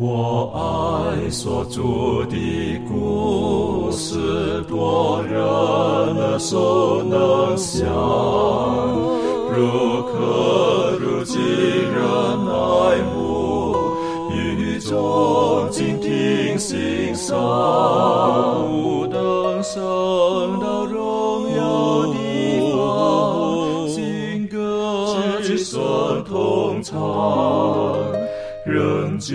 我爱所著的故事，多人耳熟能详，如可如今人爱慕，语中静听欣赏，不等升到荣耀地方，新歌只声同唱。仍旧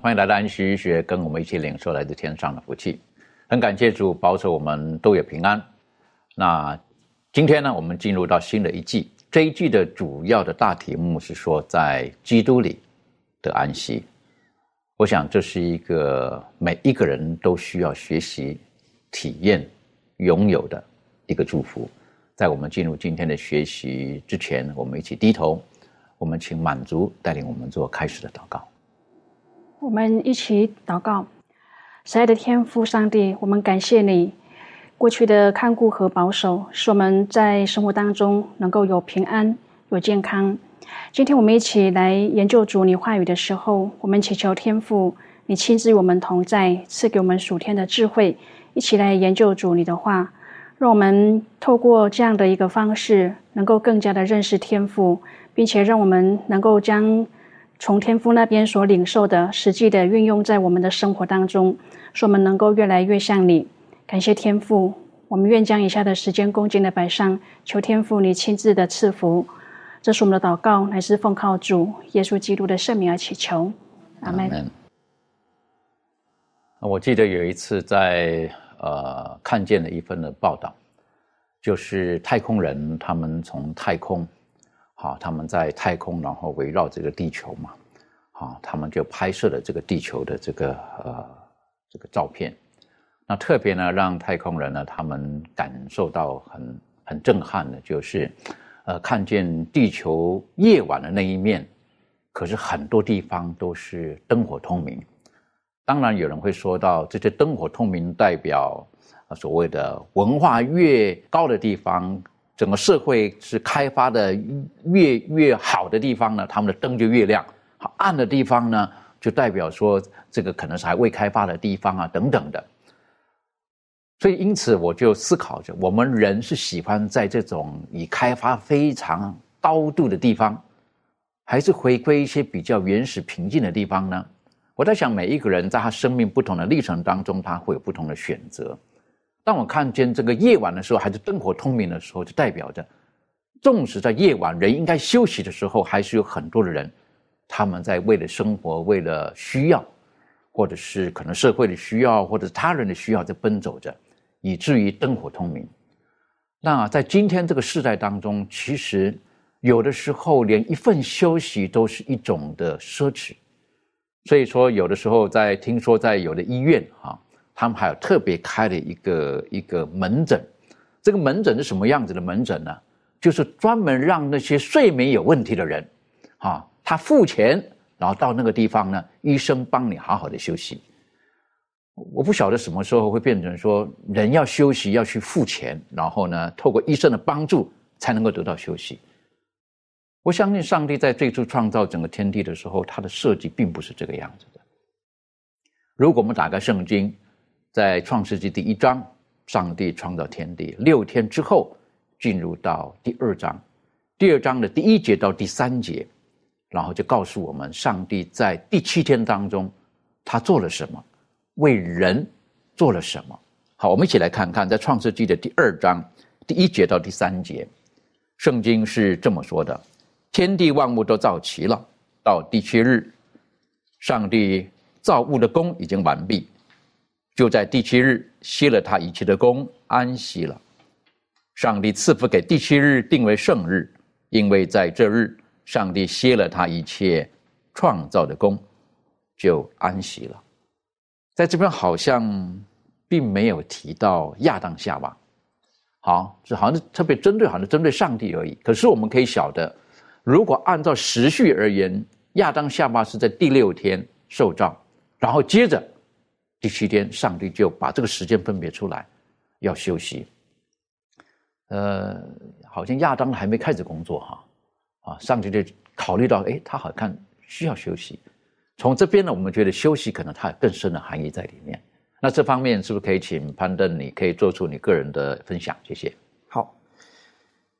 欢迎来到安息学，跟我们一起领受来自天上的福气。很感谢主保守我们都有平安。那今天呢，我们进入到新的一季，这一季的主要的大题目是说在基督里的安息。我想这是一个每一个人都需要学习、体验、拥有的一个祝福。在我们进入今天的学习之前，我们一起低头，我们请满足带领我们做开始的祷告。我们一起祷告，慈爱的天父上帝，我们感谢你过去的看顾和保守，使我们在生活当中能够有平安、有健康。今天我们一起来研究主你话语的时候，我们祈求天父，你亲自与我们同在，赐给我们属天的智慧，一起来研究主你的话，让我们透过这样的一个方式，能够更加的认识天父，并且让我们能够将从天父那边所领受的，实际的运用在我们的生活当中，使我们能够越来越像你。感谢天父，我们愿将以下的时间恭敬的摆上，求天父你亲自的赐福。这是我们的祷告，乃是奉靠主耶稣基督的圣名而祈求，阿门。我记得有一次在呃看见了一份的报道，就是太空人他们从太空，好他们在太空然后围绕这个地球嘛，好他们就拍摄了这个地球的这个呃这个照片，那特别呢让太空人呢他们感受到很很震撼的，就是呃看见地球夜晚的那一面，可是很多地方都是灯火通明。当然，有人会说到，这些灯火通明代表所谓的文化越高的地方，整个社会是开发的越越好的地方呢，他们的灯就越亮；好暗的地方呢，就代表说这个可能是还未开发的地方啊，等等的。所以，因此我就思考着，我们人是喜欢在这种已开发非常高度的地方，还是回归一些比较原始平静的地方呢？我在想，每一个人在他生命不同的历程当中，他会有不同的选择。当我看见这个夜晚的时候，还是灯火通明的时候，就代表着，纵使在夜晚人应该休息的时候，还是有很多的人，他们在为了生活、为了需要，或者是可能社会的需要，或者是他人的需要在奔走着，以至于灯火通明。那在今天这个时代当中，其实有的时候连一份休息都是一种的奢侈。所以说，有的时候在听说在有的医院哈，他们还有特别开了一个一个门诊。这个门诊是什么样子的门诊呢？就是专门让那些睡眠有问题的人，啊，他付钱，然后到那个地方呢，医生帮你好好的休息。我不晓得什么时候会变成说，人要休息要去付钱，然后呢，透过医生的帮助才能够得到休息。我相信上帝在最初创造整个天地的时候，他的设计并不是这个样子的。如果我们打开圣经，在创世纪第一章，上帝创造天地六天之后，进入到第二章，第二章的第一节到第三节，然后就告诉我们，上帝在第七天当中，他做了什么，为人做了什么。好，我们一起来看看，在创世纪的第二章第一节到第三节，圣经是这么说的。天地万物都造齐了，到第七日，上帝造物的功已经完毕，就在第七日歇了他一切的功，安息了。上帝赐福给第七日定为圣日，因为在这日，上帝歇了他一切创造的功，就安息了。在这边好像并没有提到亚当夏娃，好，这好像是特别针对，好像针对上帝而已。可是我们可以晓得，如果按照时序而言，亚当夏娃是在第六天受造，然后接着第七天，上帝就把这个时间分别出来，要休息。呃，好像亚当还没开始工作哈，啊，上帝就考虑到，哎，他好像需要休息。从这边呢，我们觉得休息可能它有更深的含义在里面。那这方面是不是可以请潘登，你可以做出你个人的分享？谢谢。好，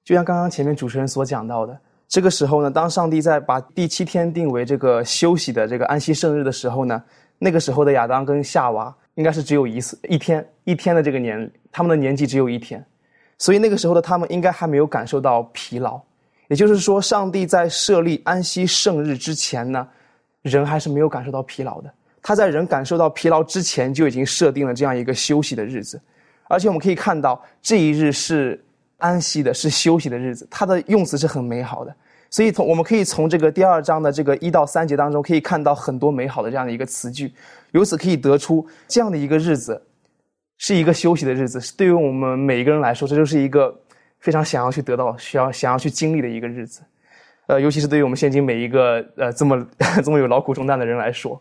就像刚刚前面主持人所讲到的，这个时候呢，当上帝在把第七天定为这个休息的这个安息圣日的时候呢，那个时候的亚当跟夏娃应该是只有一次一天一天的这个年，他们的年纪只有一天。所以那个时候的他们应该还没有感受到疲劳，也就是说，上帝在设立安息圣日之前呢，人还是没有感受到疲劳的。他在人感受到疲劳之前就已经设定了这样一个休息的日子，而且我们可以看到这一日是安息的，是休息的日子。它的用词是很美好的，所以从我们可以从这个第二章的这个一到三节当中可以看到很多美好的这样的一个词句，由此可以得出这样的一个日子。是一个休息的日子，是对于我们每一个人来说，这就是一个非常想要去得到、需要想要去经历的一个日子。呃，尤其是对于我们现今每一个呃这么 这么有劳苦重担的人来说，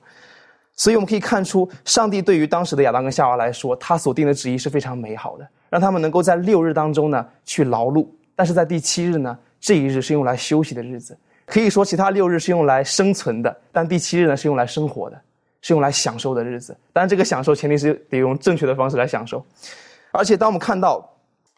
所以我们可以看出，上帝对于当时的亚当跟夏娃来说，他所定的旨意是非常美好的，让他们能够在六日当中呢去劳碌，但是在第七日呢，这一日是用来休息的日子。可以说，其他六日是用来生存的，但第七日呢是用来生活的。是用来享受的日子，当然这个享受前提是得用正确的方式来享受。而且当我们看到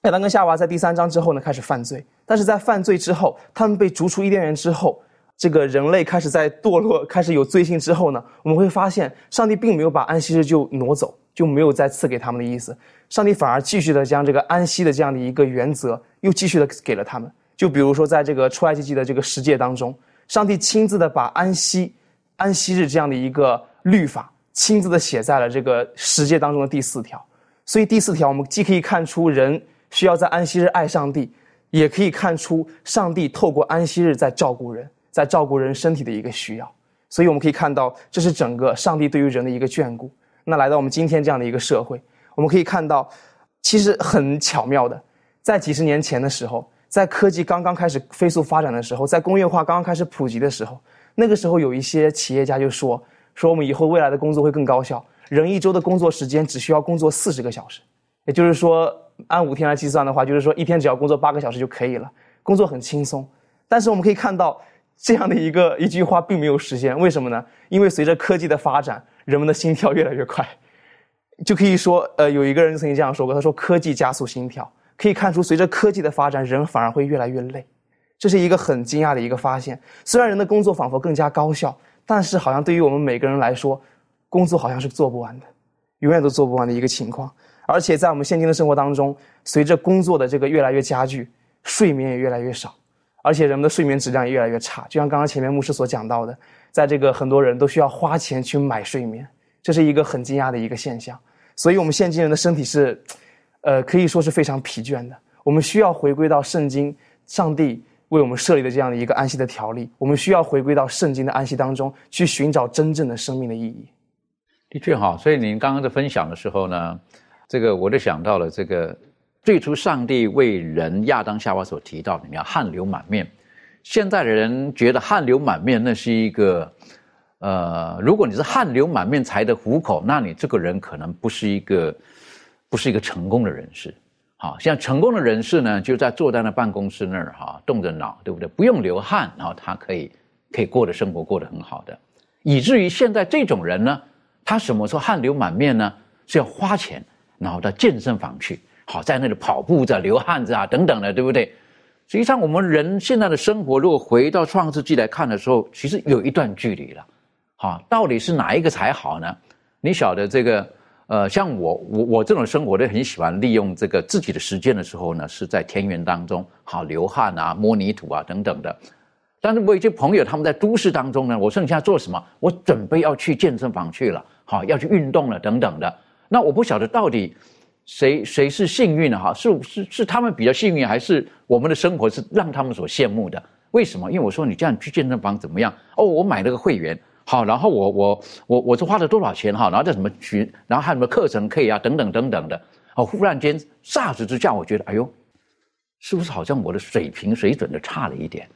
亚当跟夏娃在第三章之后呢开始犯罪，但是在犯罪之后，他们被逐出伊甸园之后，这个人类开始在堕落，开始有罪性之后呢，我们会发现上帝并没有把安息日就挪走，就没有再赐给他们的意思。上帝反而继续的将这个安息的这样的一个原则又继续的给了他们。就比如说在这个出埃及记的这个世界当中，上帝亲自的把安息安息日这样的一个。律法亲自的写在了这个世界当中的第四条，所以第四条我们既可以看出人需要在安息日爱上帝，也可以看出上帝透过安息日在照顾人，在照顾人身体的一个需要。所以我们可以看到，这是整个上帝对于人的一个眷顾。那来到我们今天这样的一个社会，我们可以看到，其实很巧妙的，在几十年前的时候，在科技刚刚开始飞速发展的时候，在工业化刚刚开始普及的时候，那个时候有一些企业家就说。说我们以后未来的工作会更高效，人一周的工作时间只需要工作四十个小时，也就是说按五天来计算的话，就是说一天只要工作八个小时就可以了，工作很轻松。但是我们可以看到这样的一个一句话并没有实现，为什么呢？因为随着科技的发展，人们的心跳越来越快，就可以说，呃，有一个人曾经这样说过，他说科技加速心跳，可以看出随着科技的发展，人反而会越来越累，这是一个很惊讶的一个发现。虽然人的工作仿佛更加高效。但是，好像对于我们每个人来说，工作好像是做不完的，永远都做不完的一个情况。而且，在我们现今的生活当中，随着工作的这个越来越加剧，睡眠也越来越少，而且人们的睡眠质量也越来越差。就像刚刚前面牧师所讲到的，在这个很多人都需要花钱去买睡眠，这是一个很惊讶的一个现象。所以，我们现今人的身体是，呃，可以说是非常疲倦的。我们需要回归到圣经，上帝。为我们设立的这样的一个安息的条例，我们需要回归到圣经的安息当中去寻找真正的生命的意义。的确哈，所以您刚刚在分享的时候呢，这个我就想到了这个最初上帝为人亚当夏娃所提到，你要汗流满面。现在的人觉得汗流满面那是一个，呃，如果你是汗流满面才得糊口，那你这个人可能不是一个，不是一个成功的人士。好像成功的人士呢，就在坐在那办公室那儿哈，动着脑，对不对？不用流汗，然后他可以可以过的生活过得很好的，以至于现在这种人呢，他什么时候汗流满面呢？是要花钱，然后到健身房去，好在那里跑步着流汗子啊等等的，对不对？实际上，我们人现在的生活，如果回到创世纪来看的时候，其实有一段距离了。好，到底是哪一个才好呢？你晓得这个？呃，像我我我这种生活都很喜欢利用这个自己的时间的时候呢，是在田园当中，好流汗啊，摸泥土啊等等的。但是我一些朋友他们在都市当中呢，我剩下做什么？我准备要去健身房去了，好要去运动了等等的。那我不晓得到底谁谁是幸运的哈？是是是他们比较幸运，还是我们的生活是让他们所羡慕的？为什么？因为我说你这样去健身房怎么样？哦，我买了个会员，好，然后我我我我是花了多少钱哈？然后在什么群，然后还有什么课程可以啊？等等等等的。哦，忽然间霎时之下，我觉得，哎呦，是不是好像我的水平水准的差了一点？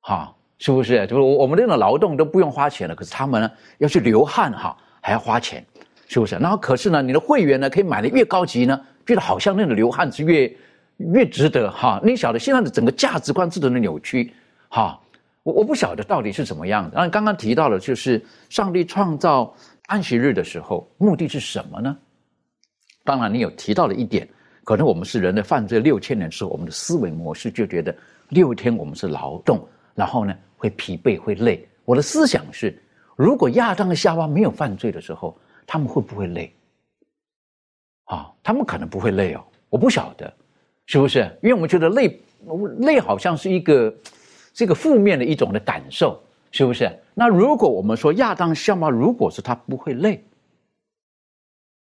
哈，是不是？就是我我们这种劳动都不用花钱了，可是他们呢要去流汗哈，还要花钱，是不是？然后可是呢，你的会员呢可以买的越高级呢，觉得好像那种流汗是越越值得哈。你晓得现在的整个价值观是怎么扭曲？哈，我我不晓得到底是怎么样的。然后刚刚提到了，就是上帝创造安息日的时候，目的是什么呢？当然，你有提到了一点，可能我们是人类犯罪六千年之后，我们的思维模式就觉得六天我们是劳动，然后呢会疲惫会累。我的思想是，如果亚当和夏娃没有犯罪的时候，他们会不会累？啊，他们可能不会累哦，我不晓得，是不是？因为我们觉得累，累好像是一个这个负面的一种的感受，是不是？那如果我们说亚当夏娃，如果是他不会累。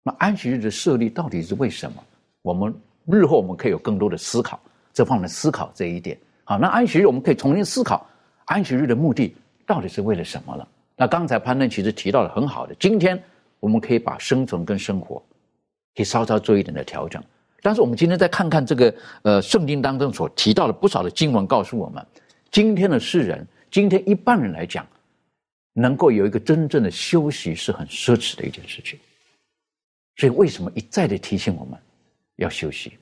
那安息日的设立到底是为什么？我们日后我们可以有更多的思考，这方面思考这一点。好，那安息日我们可以重新思考，安息日的目的到底是为了什么了？那刚才潘顿其实提到了很好的，今天我们可以把生存跟生活可以稍稍做一点的调整。但是我们今天再看看这个呃圣经当中所提到的不少的经文，告诉我们，今天的世人，今天一般人来讲，能够有一个真正的休息是很奢侈的一件事情。所以，为什么一再的提醒我们要休息？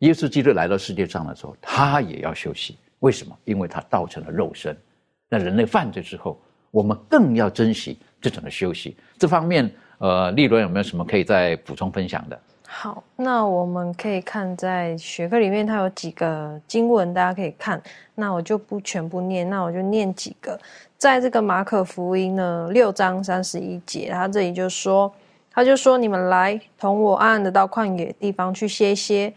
耶稣基督来到世界上的时候，他也要休息。为什么？因为他道成了肉身。那人类犯罪之后，我们更要珍惜这种的休息。这方面，呃，利伦有没有什么可以再补充分享的？好，那我们可以看在学科里面，它有几个经文，大家可以看。那我就不全部念，那我就念几个。在这个马可福音呢，六章三十一节，他这里就说。他就说：“你们来同我暗暗的到旷野地方去歇歇，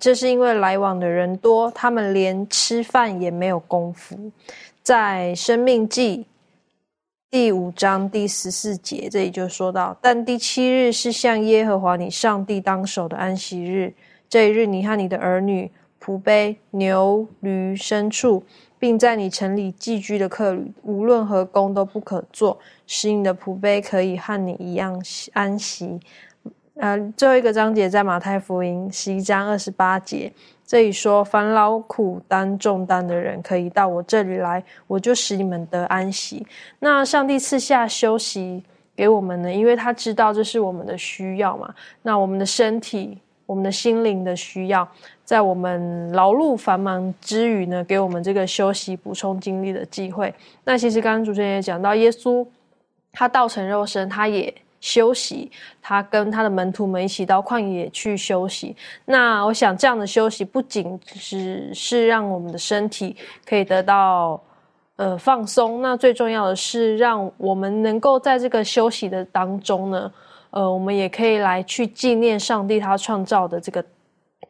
这是因为来往的人多，他们连吃饭也没有功夫。”在《生命记》第五章第十四节，这里就说到：“但第七日是向耶和华你上帝当守的安息日，这一日你和你的儿女、仆婢、牛、驴、牲畜。”并在你城里寄居的客旅，无论何工都不可做，使你的仆婢可以和你一样安息。呃，最后一个章节在马太福音十一章二十八节，这里说：烦劳苦担重担的人，可以到我这里来，我就使你们得安息。那上帝赐下休息给我们呢？因为他知道这是我们的需要嘛。那我们的身体。我们的心灵的需要，在我们劳碌繁忙之余呢，给我们这个休息、补充精力的机会。那其实刚刚主持人也讲到，耶稣他道成肉身，他也休息，他跟他的门徒们一起到旷野去休息。那我想，这样的休息不仅只是让我们的身体可以得到呃放松，那最重要的是，让我们能够在这个休息的当中呢。呃，我们也可以来去纪念上帝他创造的这个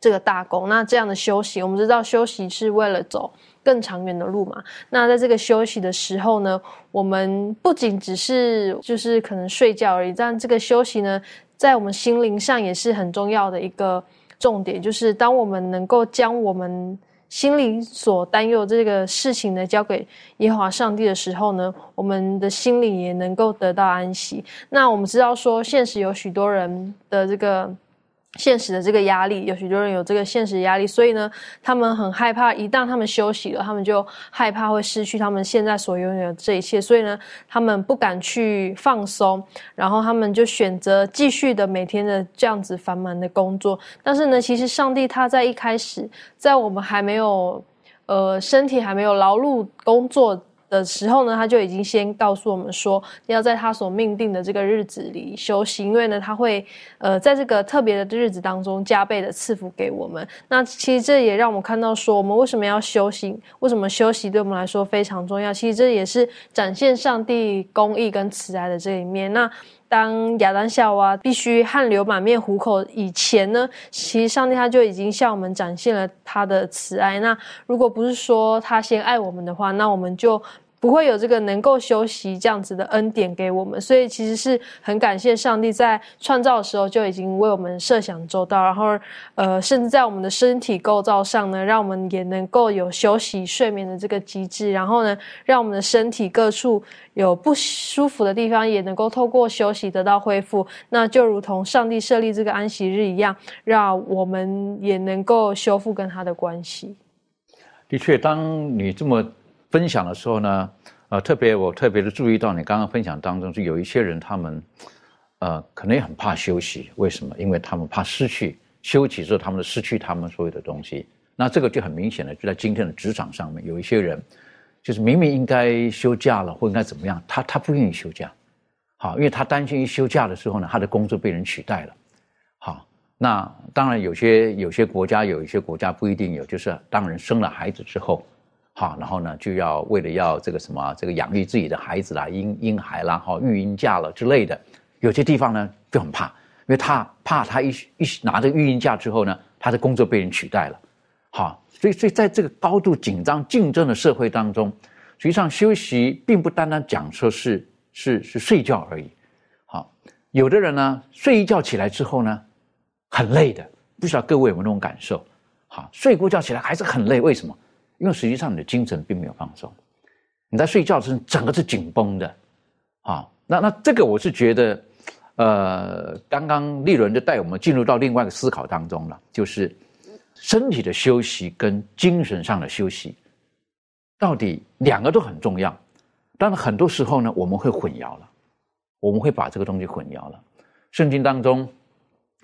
这个大功。那这样的休息，我们知道休息是为了走更长远的路嘛。那在这个休息的时候呢，我们不仅只是就是可能睡觉而已，但这个休息呢，在我们心灵上也是很重要的一个重点，就是当我们能够将我们。心里所担忧这个事情呢，交给耶和华上帝的时候呢，我们的心灵也能够得到安息。那我们知道说，现实有许多人的这个。现实的这个压力，有许多人有这个现实压力，所以呢，他们很害怕，一旦他们休息了，他们就害怕会失去他们现在所拥有的这一切，所以呢，他们不敢去放松，然后他们就选择继续的每天的这样子繁忙的工作。但是呢，其实上帝他在一开始，在我们还没有呃身体还没有劳碌工作。的时候呢，他就已经先告诉我们说，要在他所命定的这个日子里休息，因为呢，他会呃在这个特别的日子当中加倍的赐福给我们。那其实这也让我们看到说，我们为什么要休息？为什么休息对我们来说非常重要？其实这也是展现上帝公义跟慈爱的这一面。那当亚当夏娃必须汗流满面糊口以前呢，其实上帝他就已经向我们展现了他的慈爱。那如果不是说他先爱我们的话，那我们就不会有这个能够休息这样子的恩典给我们，所以其实是很感谢上帝在创造的时候就已经为我们设想周到，然后呃，甚至在我们的身体构造上呢，让我们也能够有休息睡眠的这个机制，然后呢，让我们的身体各处有不舒服的地方也能够透过休息得到恢复，那就如同上帝设立这个安息日一样，让我们也能够修复跟他的关系。的确，当你这么。分享的时候呢，呃，特别我特别的注意到你刚刚分享当中，就有一些人他们，呃，可能也很怕休息。为什么？因为他们怕失去休息之后，他们失去他们所有的东西。那这个就很明显的，就在今天的职场上面，有一些人，就是明明应该休假了或应该怎么样，他他不愿意休假，好，因为他担心一休假的时候呢，他的工作被人取代了。好，那当然有些有些国家有一些国家不一定有，就是当人生了孩子之后。好，然后呢，就要为了要这个什么，这个养育自己的孩子啦，婴婴孩啦，哈，育婴假了之类的，有些地方呢就很怕，因为他怕他一一拿着育婴假之后呢，他的工作被人取代了，好，所以所以在这个高度紧张竞争的社会当中，实际上休息并不单单讲说是是是睡觉而已，好，有的人呢睡一觉起来之后呢，很累的，不知道各位有没有那种感受？好，睡过觉起来还是很累，为什么？因为实际上你的精神并没有放松，你在睡觉时整个是紧绷的，啊，那那这个我是觉得，呃，刚刚利伦就带我们进入到另外一个思考当中了，就是身体的休息跟精神上的休息，到底两个都很重要，但是很多时候呢，我们会混淆了，我们会把这个东西混淆了。圣经当中，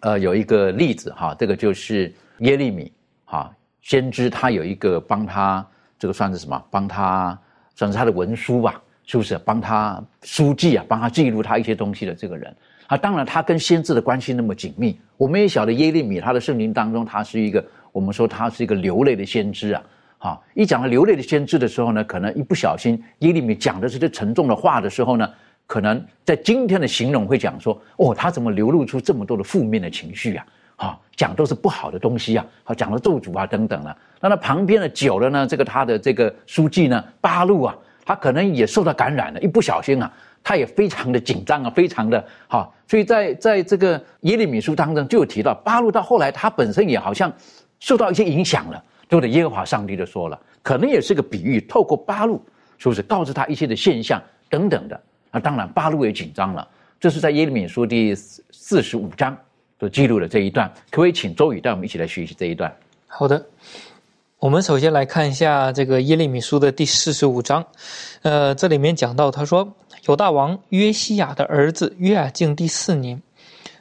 呃，有一个例子哈，这个就是耶利米哈。先知他有一个帮他，这个算是什么？帮他算是他的文书吧，是不是？帮他书记啊，帮他记录他一些东西的这个人啊。当然，他跟先知的关系那么紧密。我们也晓得耶利米，他的圣经当中，他是一个我们说他是一个流泪的先知啊。好，一讲到流泪的先知的时候呢，可能一不小心，耶利米讲的是些沉重的话的时候呢，可能在今天的形容会讲说，哦，他怎么流露出这么多的负面的情绪啊？啊，讲都是不好的东西啊，好讲了咒诅啊等等了。那他旁边的久了呢，这个他的这个书记呢，八路啊，他可能也受到感染了，一不小心啊，他也非常的紧张啊，非常的哈。所以在在这个耶利米书当中就有提到，八路到后来他本身也好像受到一些影响了，对不对？耶和华上帝就说了，可能也是个比喻，透过八路是不是告知他一些的现象等等的。那当然八路也紧张了，这是在耶利米书第四四十五章。都记录了这一段，可不可以请周宇带我们一起来学习这一段？好的，我们首先来看一下这个耶利米书的第四十五章。呃，这里面讲到，他说有大王约西亚的儿子约雅敬第四年，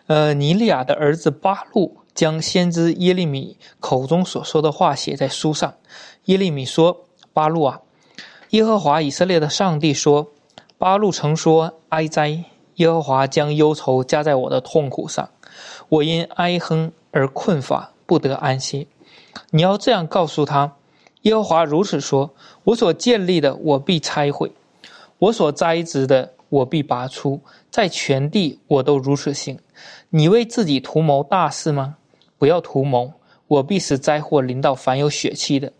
呃，尼利亚的儿子巴路将先知耶利米口中所说的话写在书上。耶利米说：“巴路啊，耶和华以色列的上帝说，巴路曾说哀哉，耶和华将忧愁加在我的痛苦上。”我因哀哼而困乏，不得安息。你要这样告诉他：耶和华如此说：我所建立的，我必拆毁；我所栽植的，我必拔出。在全地，我都如此行。你为自己图谋大事吗？不要图谋，我必使灾祸临到凡有血气的。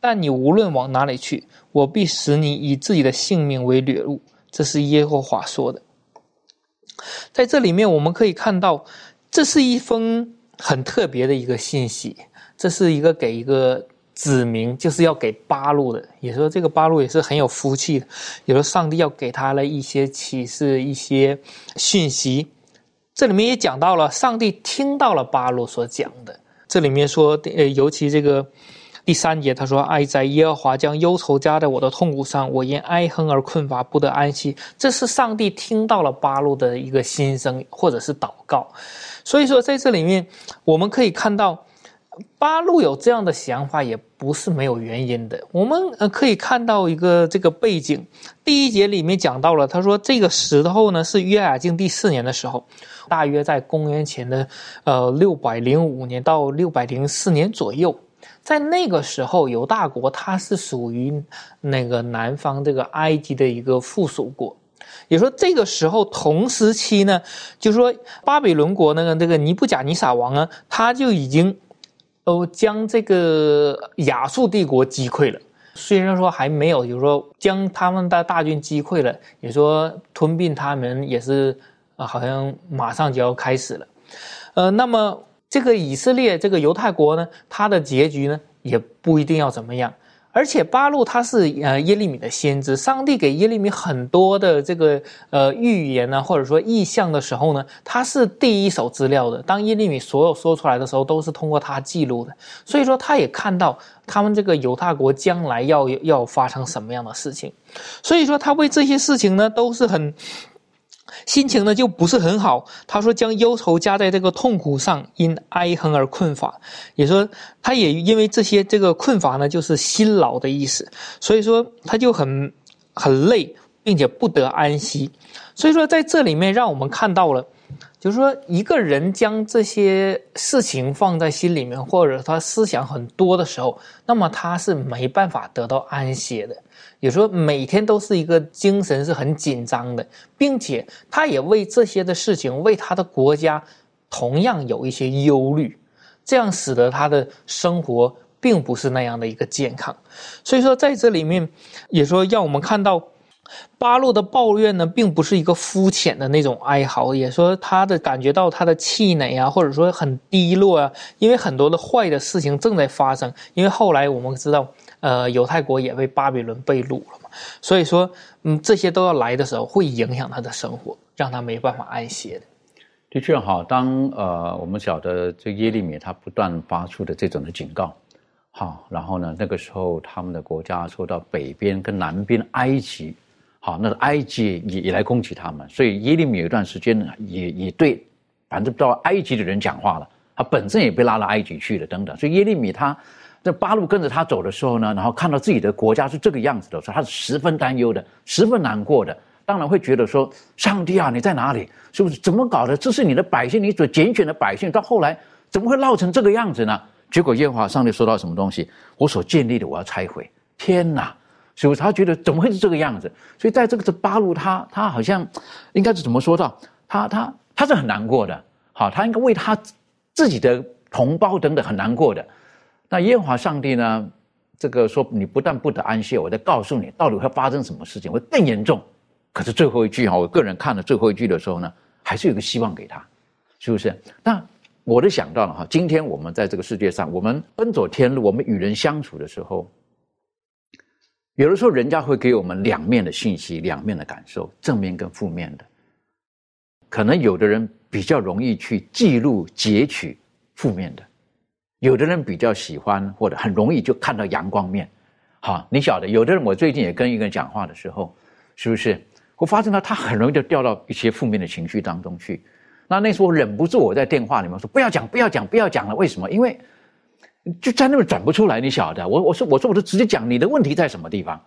但你无论往哪里去，我必使你以自己的性命为掠物。这是耶和华说的。在这里面，我们可以看到。这是一封很特别的一个信息，这是一个给一个子民，就是要给八路的。也说这个八路也是很有福气的，也说上帝要给他了一些启示、一些讯息。这里面也讲到了，上帝听到了八路所讲的。这里面说，呃，尤其这个第三节，他说：“爱在，耶和华将忧愁加在我的痛苦上，我因哀恨而困乏，不得安息。”这是上帝听到了八路的一个心声，或者是祷告。所以说，在这里面，我们可以看到，八路有这样的想法，也不是没有原因的。我们呃可以看到一个这个背景，第一节里面讲到了，他说这个时候呢是约雅敬第四年的时候，大约在公元前的呃六百零五年到六百零四年左右，在那个时候，犹大国它是属于那个南方这个埃及的一个附属国。也说这个时候同时期呢，就是说巴比伦国那个这个尼布甲尼撒王啊，他就已经，都将这个亚述帝国击溃了。虽然说还没有，就是说将他们的大军击溃了，也说吞并他们也是啊，好像马上就要开始了。呃，那么这个以色列这个犹太国呢，它的结局呢也不一定要怎么样。而且巴路他是呃耶利米的先知，上帝给耶利米很多的这个呃预言呢，或者说意象的时候呢，他是第一手资料的。当耶利米所有说出来的时候，都是通过他记录的。所以说，他也看到他们这个犹太国将来要要发生什么样的事情。所以说，他为这些事情呢，都是很。心情呢就不是很好。他说将忧愁加在这个痛苦上，因哀恨而困乏。也说他也因为这些这个困乏呢，就是辛劳的意思。所以说他就很很累，并且不得安息。所以说在这里面让我们看到了，就是说一个人将这些事情放在心里面，或者他思想很多的时候，那么他是没办法得到安歇的。也说每天都是一个精神是很紧张的，并且他也为这些的事情，为他的国家同样有一些忧虑，这样使得他的生活并不是那样的一个健康。所以说在这里面也说让我们看到巴洛的抱怨呢，并不是一个肤浅的那种哀嚎，也说他的感觉到他的气馁啊，或者说很低落啊，因为很多的坏的事情正在发生。因为后来我们知道。呃，犹太国也被巴比伦被掳了嘛，所以说，嗯，这些都要来的时候，会影响他的生活，让他没办法安歇的。的确哈，当呃我们晓得这耶利米他不断发出的这种的警告，好，然后呢，那个时候他们的国家受到北边跟南边埃及，好，那个埃及也也来攻击他们，所以耶利米有一段时间呢，也也对，反正不知道埃及的人讲话了，他本身也被拉到埃及去了等等，所以耶利米他。这八路跟着他走的时候呢，然后看到自己的国家是这个样子的时候，他是十分担忧的，十分难过的。当然会觉得说：“上帝啊，你在哪里？是不是怎么搞的？这是你的百姓，你所拣选的百姓，到后来怎么会闹成这个样子呢？”结果耶和华上帝说到什么东西？我所建立的，我要拆毁。天哪！是不是他觉得怎么会是这个样子？所以在这个这八路，他他好像应该是怎么说到？他他他是很难过的。好，他应该为他自己的同胞等等很难过的。那耶和华上帝呢？这个说你不但不得安息，我在告诉你到底会发生什么事情，会更严重。可是最后一句哈，我个人看了最后一句的时候呢，还是有个希望给他，是不是？那我都想到了哈，今天我们在这个世界上，我们奔走天路，我们与人相处的时候，有的时候人家会给我们两面的信息，两面的感受，正面跟负面的。可能有的人比较容易去记录截取负面的。有的人比较喜欢，或者很容易就看到阳光面，好，你晓得，有的人我最近也跟一个人讲话的时候，是不是？我发现到他很容易就掉到一些负面的情绪当中去。那那时候忍不住我在电话里面说不要讲，不要讲，不要讲了。为什么？因为就在那边转不出来。你晓得，我我说我说我就直接讲你的问题在什么地方，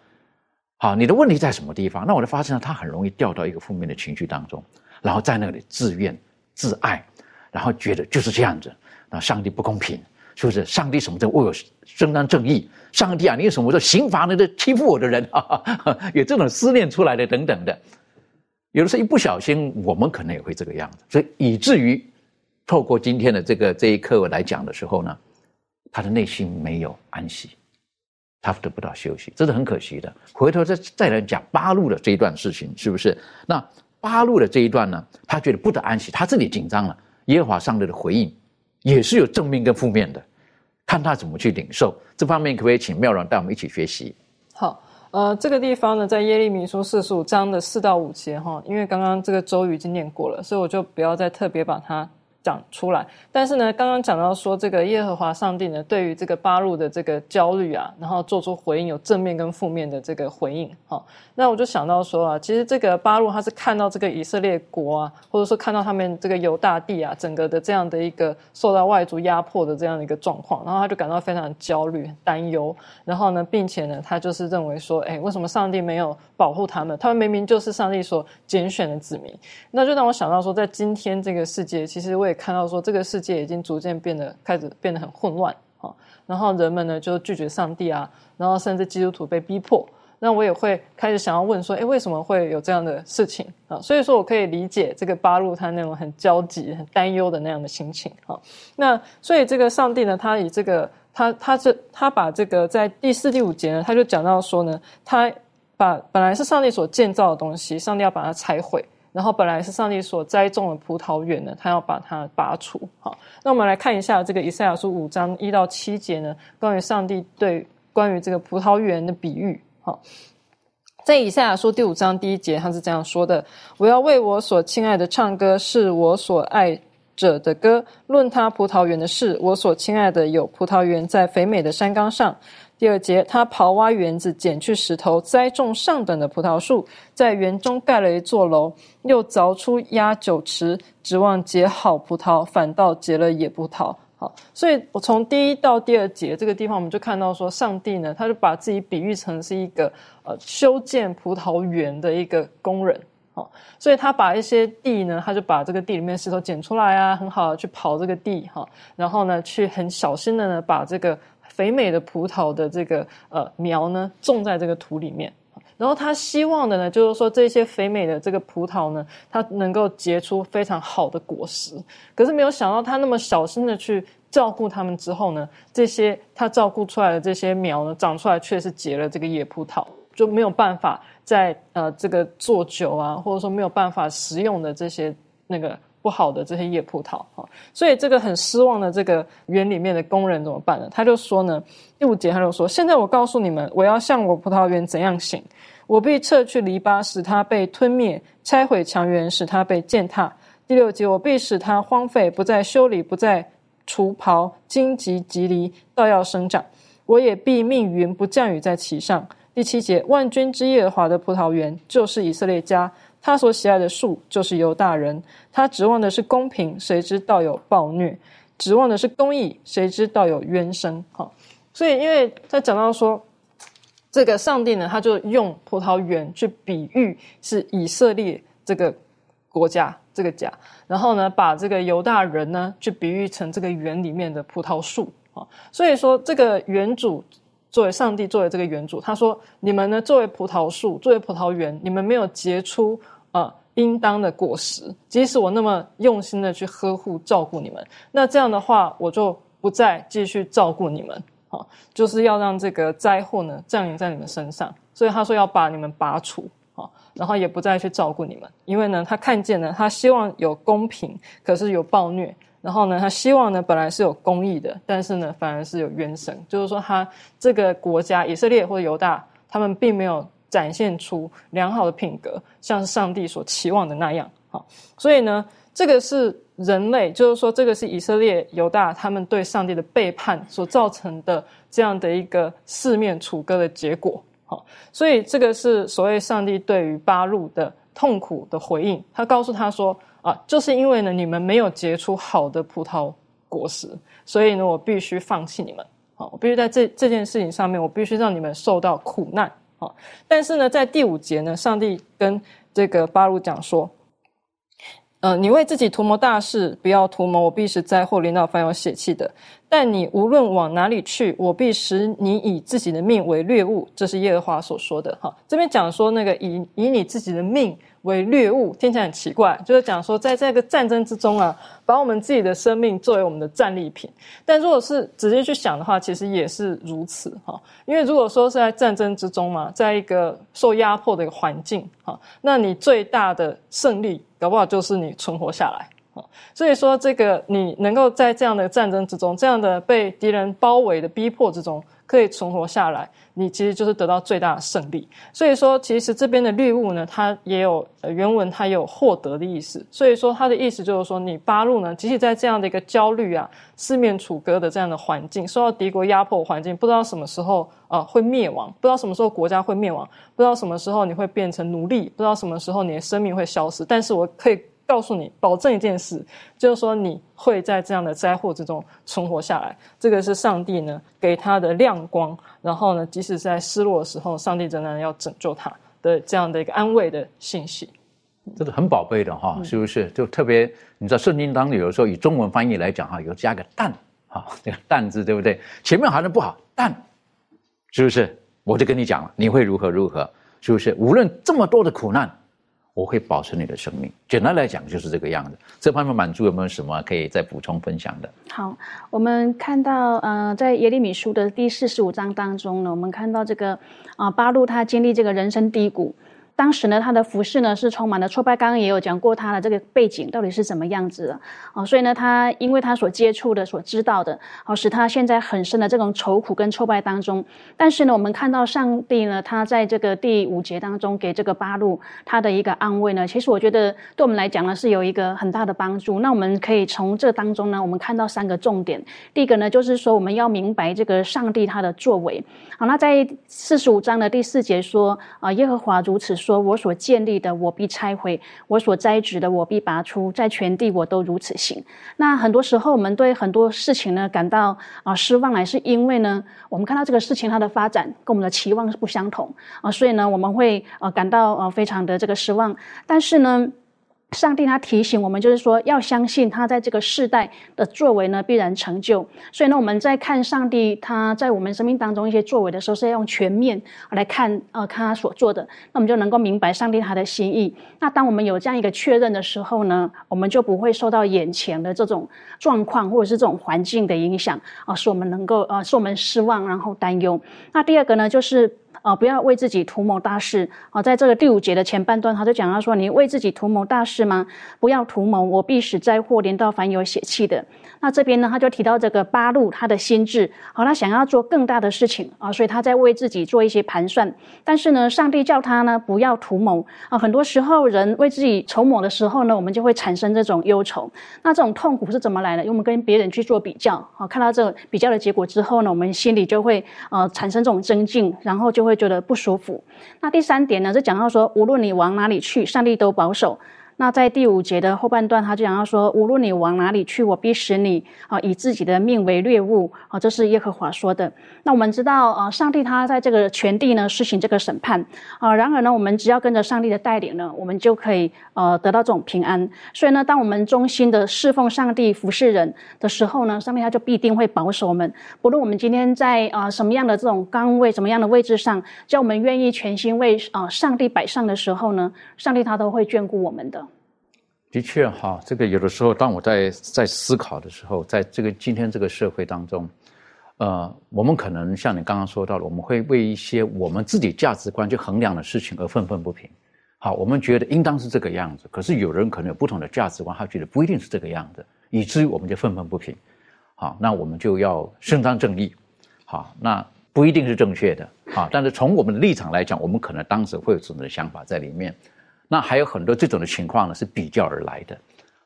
好，你的问题在什么地方？那我就发现了他很容易掉到一个负面的情绪当中，然后在那里自怨自艾，然后觉得就是这样子，那上帝不公平。是不是上帝什么在为我伸张正义？上帝啊，你有什么在刑罚那个欺负我的人？有这种思念出来的等等的，有的时候一不小心，我们可能也会这个样子，所以以至于透过今天的这个这一课来讲的时候呢，他的内心没有安息，他得不到休息，这是很可惜的。回头再再来讲八路的这一段事情，是不是？那八路的这一段呢，他觉得不得安息，他自己紧张了。耶和华上帝的回应。也是有正面跟负面的，看他怎么去领受这方面，可不可以请妙然带我们一起学习？好，呃，这个地方呢，在耶利米书四十五章的四到五节哈，因为刚刚这个周瑜已经念过了，所以我就不要再特别把它。讲出来，但是呢，刚刚讲到说这个耶和华上帝呢，对于这个八路的这个焦虑啊，然后做出回应，有正面跟负面的这个回应。哈，那我就想到说啊，其实这个八路他是看到这个以色列国啊，或者说看到他们这个犹大地啊，整个的这样的一个受到外族压迫的这样的一个状况，然后他就感到非常焦虑、担忧。然后呢，并且呢，他就是认为说，哎，为什么上帝没有保护他们？他们明明就是上帝所拣选的子民。那就让我想到说，在今天这个世界，其实我也。看到说这个世界已经逐渐变得开始变得很混乱啊，然后人们呢就拒绝上帝啊，然后甚至基督徒被逼迫，那我也会开始想要问说，哎，为什么会有这样的事情啊？所以说我可以理解这个八路他那种很焦急、很担忧的那样的心情啊。那所以这个上帝呢，他以这个。他他这他把这个在第四、第五节呢，他就讲到说呢，他把本来是上帝所建造的东西，上帝要把它拆毁。然后本来是上帝所栽种的葡萄园呢，他要把它拔除。好，那我们来看一下这个以赛亚书五章一到七节呢，关于上帝对关于这个葡萄园的比喻。好，在以赛亚书第五章第一节，他是这样说的：“我要为我所亲爱的唱歌，是我所爱者的歌。论他葡萄园的事，我所亲爱的有葡萄园在肥美的山冈上。”第二节，他刨挖园子，捡去石头，栽种上等的葡萄树，在园中盖了一座楼，又凿出压酒池，指望结好葡萄，反倒结了野葡萄。好，所以我从第一到第二节这个地方，我们就看到说，上帝呢，他就把自己比喻成是一个呃修建葡萄园的一个工人。好，所以他把一些地呢，他就把这个地里面石头捡出来啊，很好的去刨这个地哈，然后呢，去很小心的呢，把这个。肥美的葡萄的这个呃苗呢，种在这个土里面，然后他希望的呢，就是说这些肥美的这个葡萄呢，它能够结出非常好的果实。可是没有想到，他那么小心的去照顾它们之后呢，这些他照顾出来的这些苗呢，长出来却是结了这个野葡萄，就没有办法在呃这个做酒啊，或者说没有办法食用的这些那个。不好的这些野葡萄哈，所以这个很失望的这个园里面的工人怎么办呢？他就说呢，第五节他就说：现在我告诉你们，我要向我葡萄园怎样行？我必撤去篱笆，使它被吞灭；拆毁墙垣，使它被践踏。第六节，我必使它荒废，不再修理，不再除刨，荆棘棘藜倒要生长。我也必命云不降雨在其上。第七节，万军之耶和华的葡萄园就是以色列家。他所喜爱的树就是犹大人，他指望的是公平，谁知道有暴虐；指望的是公义，谁知道有冤声。哈，所以因为他讲到说，这个上帝呢，他就用葡萄园去比喻是以色列这个国家这个家，然后呢，把这个犹大人呢，去比喻成这个园里面的葡萄树。啊，所以说这个园主。作为上帝，作为这个园主，他说：“你们呢，作为葡萄树，作为葡萄园，你们没有结出啊应当的果实。即使我那么用心的去呵护照顾你们，那这样的话，我就不再继续照顾你们。啊，就是要让这个灾祸呢降临在你们身上。所以他说要把你们拔除啊，然后也不再去照顾你们，因为呢，他看见呢，他希望有公平，可是有暴虐。”然后呢，他希望呢，本来是有公义的，但是呢，反而是有冤神，就是说，他这个国家以色列或者犹大，他们并没有展现出良好的品格，像上帝所期望的那样。好，所以呢，这个是人类，就是说，这个是以色列犹大他们对上帝的背叛所造成的这样的一个四面楚歌的结果。好，所以这个是所谓上帝对于八路的痛苦的回应，他告诉他说。啊，就是因为呢，你们没有结出好的葡萄果实，所以呢，我必须放弃你们。好，我必须在这这件事情上面，我必须让你们受到苦难。好，但是呢，在第五节呢，上帝跟这个巴鲁讲说，呃，你为自己图谋大事，不要图谋我必使灾祸临到凡有血气的。但你无论往哪里去，我必使你以自己的命为掠物。这是耶和华所说的。哈，这边讲说那个以以你自己的命。为掠物听起来很奇怪，就是讲说在这个战争之中啊，把我们自己的生命作为我们的战利品。但如果是直接去想的话，其实也是如此哈。因为如果说是在战争之中嘛，在一个受压迫的一个环境哈，那你最大的胜利搞不好就是你存活下来。所以说，这个你能够在这样的战争之中，这样的被敌人包围的逼迫之中。可以存活下来，你其实就是得到最大的胜利。所以说，其实这边的绿物呢，它也有原文，它也有获得的意思。所以说，它的意思就是说，你八路呢，即使在这样的一个焦虑啊、四面楚歌的这样的环境，受到敌国压迫环境，不知道什么时候啊会灭亡，不知道什么时候国家会灭亡，不知道什么时候你会变成奴隶，不知道什么时候你的生命会消失。但是我可以。告诉你，保证一件事，就是说你会在这样的灾祸之中存活下来。这个是上帝呢给他的亮光，然后呢，即使在失落的时候，上帝仍然要拯救他的这样的一个安慰的信息。这个很宝贝的哈，是不是？就特别你知道，圣经当中有时候以中文翻译来讲哈，有加个“但”哈，这个“但”字对不对？前面好像不好，但是不是？我就跟你讲了，你会如何如何？是不是？无论这么多的苦难。我会保存你的生命。简单来讲就是这个样子。这方面满足有没有什么可以再补充分享的？好，我们看到呃，在耶利米书的第四十五章当中呢，我们看到这个啊巴路他经历这个人生低谷。当时呢，他的服饰呢是充满了挫败。刚刚也有讲过他的这个背景到底是怎么样子的啊，所以呢，他因为他所接触的、所知道的，好使他现在很深的这种愁苦跟挫败当中。但是呢，我们看到上帝呢，他在这个第五节当中给这个八路他的一个安慰呢，其实我觉得对我们来讲呢是有一个很大的帮助。那我们可以从这当中呢，我们看到三个重点。第一个呢，就是说我们要明白这个上帝他的作为。好，那在四十五章的第四节说啊，耶和华如此。说：“说我所建立的，我必拆毁；我所栽植的，我必拔出。在全地，我都如此行。”那很多时候，我们对很多事情呢感到啊失望，来是因为呢，我们看到这个事情它的发展跟我们的期望是不相同啊，所以呢，我们会啊感到啊非常的这个失望。但是呢。上帝他提醒我们，就是说要相信他在这个世代的作为呢，必然成就。所以呢，我们在看上帝他在我们生命当中一些作为的时候，是要用全面来看，呃，看他所做的，那我们就能够明白上帝他的心意。那当我们有这样一个确认的时候呢，我们就不会受到眼前的这种状况或者是这种环境的影响啊，使我们能够呃，使我们失望，然后担忧。那第二个呢，就是。啊，不要为自己图谋大事啊！在这个第五节的前半段，他就讲到说：“你为自己图谋大事吗？不要图谋，我必使灾祸连到凡有血气的。”那这边呢，他就提到这个八路他的心智，好，他想要做更大的事情啊，所以他在为自己做一些盘算。但是呢，上帝叫他呢不要图谋啊。很多时候，人为自己筹谋的时候呢，我们就会产生这种忧愁。那这种痛苦是怎么来的？因为我们跟别人去做比较啊，看到这个比较的结果之后呢，我们心里就会呃产生这种增进，然后就会觉得不舒服。那第三点呢，是讲到说，无论你往哪里去，上帝都保守。那在第五节的后半段，他就讲到说：“无论你往哪里去，我必使你啊以自己的命为猎物啊。”这是耶和华说的。那我们知道啊，上帝他在这个全地呢施行这个审判啊。然而呢，我们只要跟着上帝的带领呢，我们就可以呃得到这种平安。所以呢，当我们忠心的侍奉上帝、服侍人的时候呢，上帝他就必定会保守我们。不论我们今天在啊什么样的这种岗位、什么样的位置上，只要我们愿意全心为啊上帝摆上的时候呢，上帝他都会眷顾我们的。的确哈，这个有的时候，当我在在思考的时候，在这个今天这个社会当中，呃，我们可能像你刚刚说到的，我们会为一些我们自己价值观去衡量的事情而愤愤不平。好，我们觉得应当是这个样子，可是有人可能有不同的价值观，他觉得不一定是这个样子，以至于我们就愤愤不平。好，那我们就要伸张正义。好，那不一定是正确的。好，但是从我们的立场来讲，我们可能当时会有这种的想法在里面。那还有很多这种的情况呢，是比较而来的。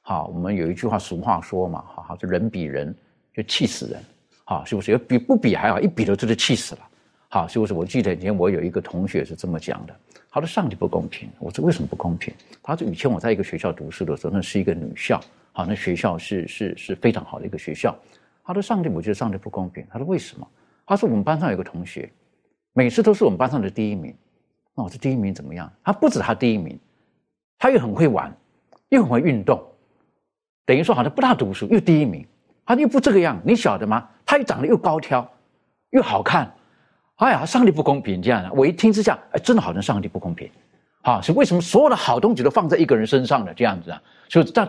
好，我们有一句话俗话说嘛，好好，就人比人就气死人，好，是不是？要比不比还好，一比了就是气死了，好，是不是？我记得以前我有一个同学是这么讲的，他说上帝不公平。我说为什么不公平？他说以前我在一个学校读书的时候，那是一个女校，好，那学校是是是非常好的一个学校。他说上帝，我觉得上帝不公平。他说为什么？他说我们班上有个同学，每次都是我们班上的第一名。那我这第一名怎么样？他不止他第一名。他又很会玩，又很会运动，等于说好像不大读书，又第一名。他又不这个样，你晓得吗？他又长得又高挑，又好看。哎呀，上帝不公平这样的。我一听之下，哎，真的好像上帝不公平。啊，是为什么所有的好东西都放在一个人身上的这样子啊？所以在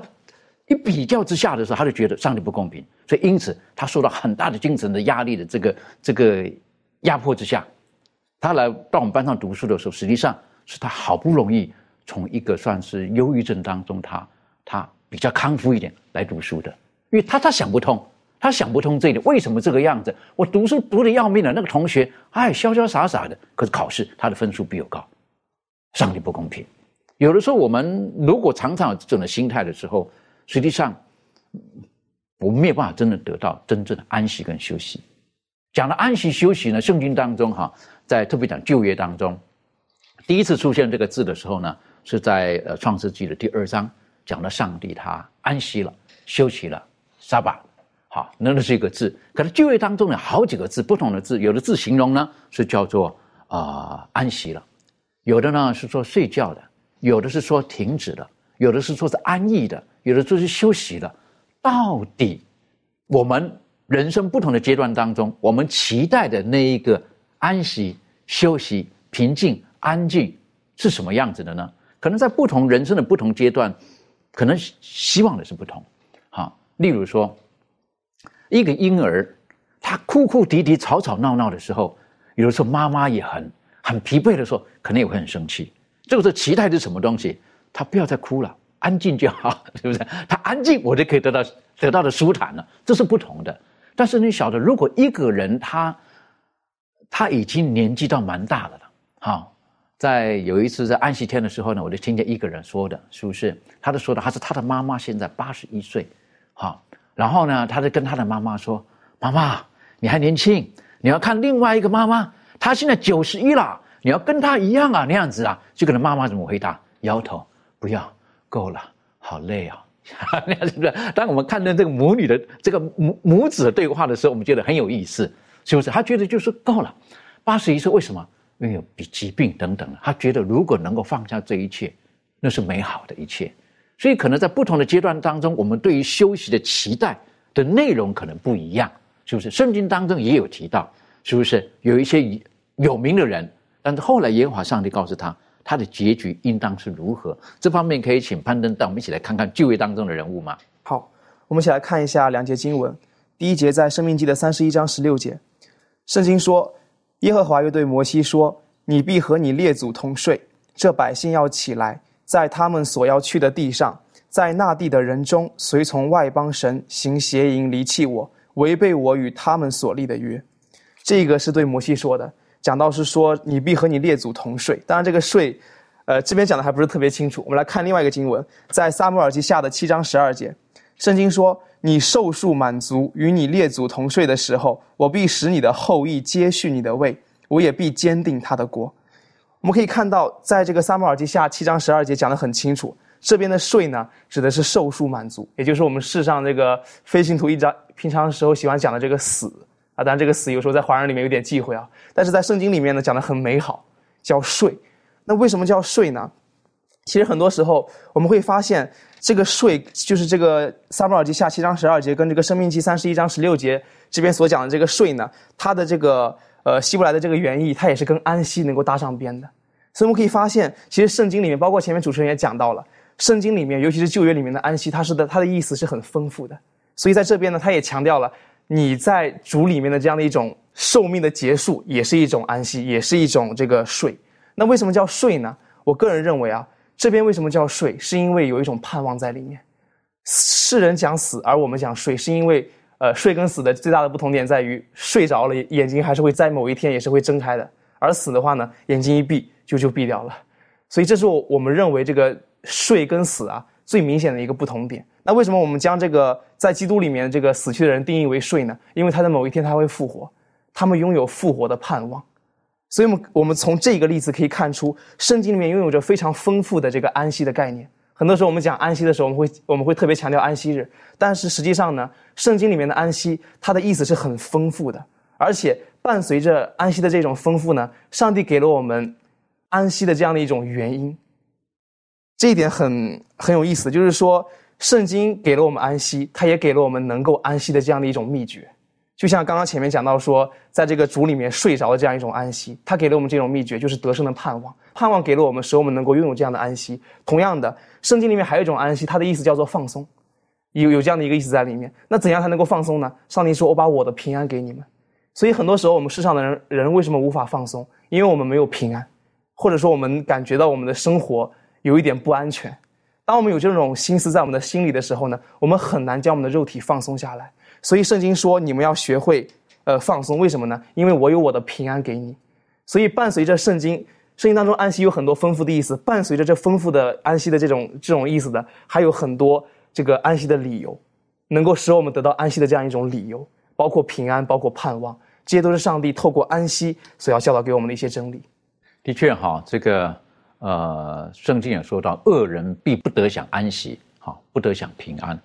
一比较之下的时候，他就觉得上帝不公平。所以因此他受到很大的精神的压力的这个这个压迫之下，他来到我们班上读书的时候，实际上是他好不容易。从一个算是忧郁症当中，他他比较康复一点来读书的，因为他他想不通，他想不通这一点，为什么这个样子？我读书读的要命的那个同学，哎，潇潇洒洒的，可是考试他的分数比我高，上帝不公平。有的时候我们如果常常有这种的心态的时候，实际上我们没有办法真的得到真正的安息跟休息。讲到安息休息呢，圣经当中哈，在特别讲旧约当中，第一次出现这个字的时候呢。是在呃创世纪的第二章讲了上帝他安息了休息了沙巴，好，那那是一个字。可是就业当中有好几个字不同的字，有的字形容呢是叫做啊安息了，有的呢是说睡觉的，有的是说停止的，有的是说是安逸的，有的说是休息的。到底我们人生不同的阶段当中，我们期待的那一个安息、休息、平静、安静是什么样子的呢？可能在不同人生的不同阶段，可能希望的是不同。好，例如说，一个婴儿他哭哭啼啼、吵吵闹闹的时候，有的时候妈妈也很很疲惫的时候，可能也会很生气。这个时候期待的是什么东西？他不要再哭了，安静就好，是不是？他安静，我就可以得到得到的舒坦了。这是不同的。但是你晓得，如果一个人他他已经年纪到蛮大的了，好，在有一次在安息天的时候呢，我就听见一个人说的，是不是？他就说的，他是他的妈妈现在八十一岁，好，然后呢，他就跟他的妈妈说：“妈妈，你还年轻，你要看另外一个妈妈，她现在九十一了，你要跟她一样啊，那样子啊。”就跟他妈妈怎么回答？摇头，不要，够了，好累啊。那样是不是？当我们看到这个母女的这个母母子的对话的时候，我们觉得很有意思，是不是？他觉得就是够了，八十一岁为什么？因为有疾病等等。他觉得如果能够放下这一切，那是美好的一切。所以可能在不同的阶段当中，我们对于休息的期待的内容可能不一样，是不是？圣经当中也有提到，是不是？有一些有名的人，但是后来耶和华上帝告诉他。他的结局应当是如何？这方面可以请攀登带我们一起来看看就业当中的人物吗？好，我们一起来看一下两节经文。第一节在《生命记》的三十一章十六节，圣经说：“耶和华又对摩西说：你必和你列祖同睡。这百姓要起来，在他们所要去的地上，在那地的人中，随从外邦神行邪淫，离弃我，违背我与他们所立的约。”这个是对摩西说的。讲到是说你必和你列祖同睡，当然这个睡，呃，这边讲的还不是特别清楚。我们来看另外一个经文，在撒母耳记下的七章十二节，圣经说：“你寿数满足，与你列祖同睡的时候，我必使你的后裔接续你的位，我也必坚定他的国。”我们可以看到，在这个撒母耳记下七章十二节讲的很清楚，这边的睡呢，指的是寿数满足，也就是我们世上这个飞行图一张平常时候喜欢讲的这个死。啊，当然这个死有时候在华人里面有点忌讳啊，但是在圣经里面呢讲的很美好，叫睡。那为什么叫睡呢？其实很多时候我们会发现，这个睡就是这个撒母耳记下七章十二节跟这个生命记三十一章十六节这边所讲的这个睡呢，它的这个呃希伯来的这个原意，它也是跟安息能够搭上边的。所以我们可以发现，其实圣经里面，包括前面主持人也讲到了，圣经里面尤其是旧约里面的安息，它是的它的意思是很丰富的。所以在这边呢，他也强调了。你在主里面的这样的一种寿命的结束，也是一种安息，也是一种这个睡。那为什么叫睡呢？我个人认为啊，这边为什么叫睡，是因为有一种盼望在里面。世人讲死，而我们讲睡，是因为呃，睡跟死的最大的不同点在于，睡着了眼睛还是会在某一天也是会睁开的，而死的话呢，眼睛一闭就就闭掉了。所以这是我我们认为这个睡跟死啊最明显的一个不同点。那为什么我们将这个在基督里面这个死去的人定义为睡呢？因为他在某一天他会复活，他们拥有复活的盼望。所以，我们我们从这个例子可以看出，圣经里面拥有着非常丰富的这个安息的概念。很多时候我们讲安息的时候，我们会我们会特别强调安息日，但是实际上呢，圣经里面的安息它的意思是很丰富的，而且伴随着安息的这种丰富呢，上帝给了我们安息的这样的一种原因。这一点很很有意思，就是说。圣经给了我们安息，它也给了我们能够安息的这样的一种秘诀。就像刚刚前面讲到说，在这个主里面睡着的这样一种安息，他给了我们这种秘诀，就是得胜的盼望。盼望给了我们，使我们能够拥有这样的安息。同样的，圣经里面还有一种安息，它的意思叫做放松，有有这样的一个意思在里面。那怎样才能够放松呢？上帝说：“我把我的平安给你们。”所以很多时候，我们世上的人人为什么无法放松？因为我们没有平安，或者说我们感觉到我们的生活有一点不安全。当我们有这种心思在我们的心里的时候呢，我们很难将我们的肉体放松下来。所以圣经说，你们要学会，呃，放松。为什么呢？因为我有我的平安给你。所以伴随着圣经，圣经当中安息有很多丰富的意思。伴随着这丰富的安息的这种这种意思的，还有很多这个安息的理由，能够使我们得到安息的这样一种理由，包括平安，包括盼望，这些都是上帝透过安息所要教导给我们的一些真理。的确，哈，这个。呃，圣经也说到，恶人必不得享安息，好，不得享平安，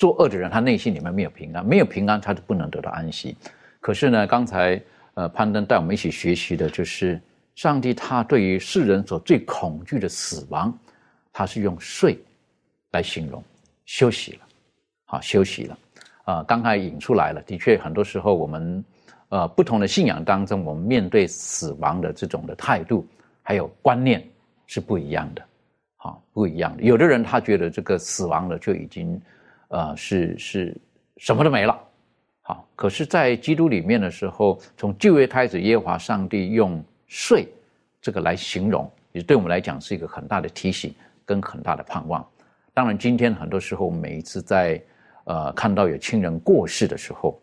作恶的人他内心里面没有平安，没有平安他就不能得到安息。可是呢，刚才呃攀登带我们一起学习的就是，上帝他对于世人所最恐惧的死亡，他是用睡来形容，休息了，好，休息了。啊，刚才引出来了，的确，很多时候我们呃不同的信仰当中，我们面对死亡的这种的态度。还有观念是不一样的，好不一样的。有的人他觉得这个死亡了就已经，呃，是是什么都没了。好，可是，在基督里面的时候，从旧约开始，耶和华上帝用睡这个来形容，也对我们来讲是一个很大的提醒跟很大的盼望。当然，今天很多时候，每一次在呃看到有亲人过世的时候，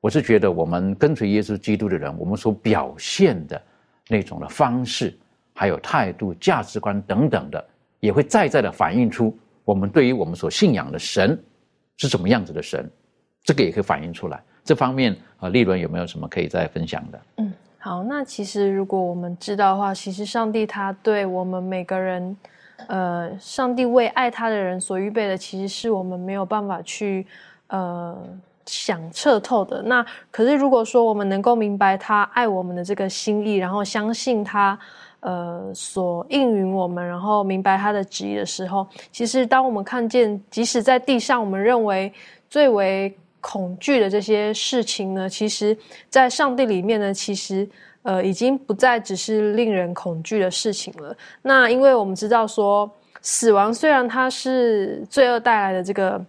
我是觉得我们跟随耶稣基督的人，我们所表现的那种的方式，还有态度、价值观等等的，也会再再的反映出我们对于我们所信仰的神是什么样子的神。这个也可以反映出来。这方面啊，利伦有没有什么可以再分享的？嗯，好。那其实如果我们知道的话，其实上帝他对我们每个人，呃，上帝为爱他的人所预备的，其实是我们没有办法去呃想彻透的。那可是如果说我们能够明白他爱我们的这个心意，然后相信他呃所应允我们，然后明白他的旨意的时候，其实当我们看见，即使在地上，我们认为最为恐惧的这些事情呢，其实，在上帝里面呢，其实呃，已经不再只是令人恐惧的事情了。那因为我们知道说，死亡虽然它是罪恶带来的这个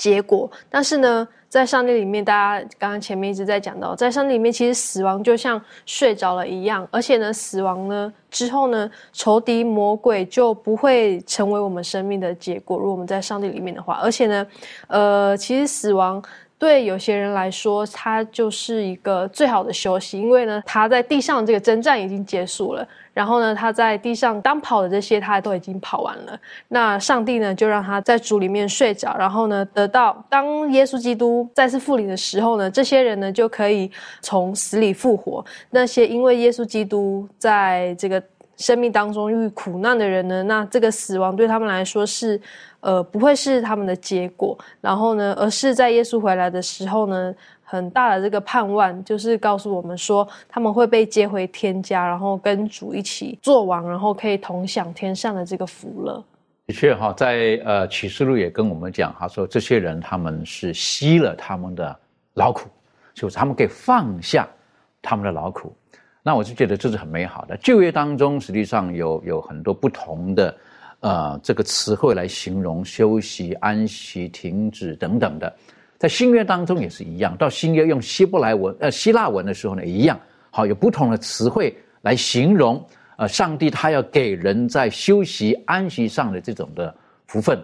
结果，但是呢。在上帝里面，大家刚刚前面一直在讲到，在上帝里面，其实死亡就像睡着了一样，而且呢，死亡呢之后呢，仇敌魔鬼就不会成为我们生命的结果。如果我们在上帝里面的话，而且呢，呃，其实死亡。对有些人来说，他就是一个最好的休息，因为呢，他在地上这个征战已经结束了，然后呢，他在地上当跑的这些他都已经跑完了。那上帝呢，就让他在主里面睡着，然后呢，得到当耶稣基督再次复临的时候呢，这些人呢就可以从死里复活。那些因为耶稣基督在这个生命当中遇苦难的人呢，那这个死亡对他们来说是。呃，不会是他们的结果，然后呢，而是在耶稣回来的时候呢，很大的这个盼望，就是告诉我们说，他们会被接回天家，然后跟主一起做王，然后可以同享天上的这个福乐。的确哈，在呃启示录也跟我们讲，他说这些人他们是吸了他们的劳苦，就是他们可以放下他们的劳苦。那我就觉得这是很美好的。就业当中，实际上有有很多不同的。呃，这个词汇来形容休息、安息、停止等等的，在新约当中也是一样。到新约用希伯来文、呃希腊文的时候呢，一样。好，有不同的词汇来形容，呃，上帝他要给人在休息、安息上的这种的福分。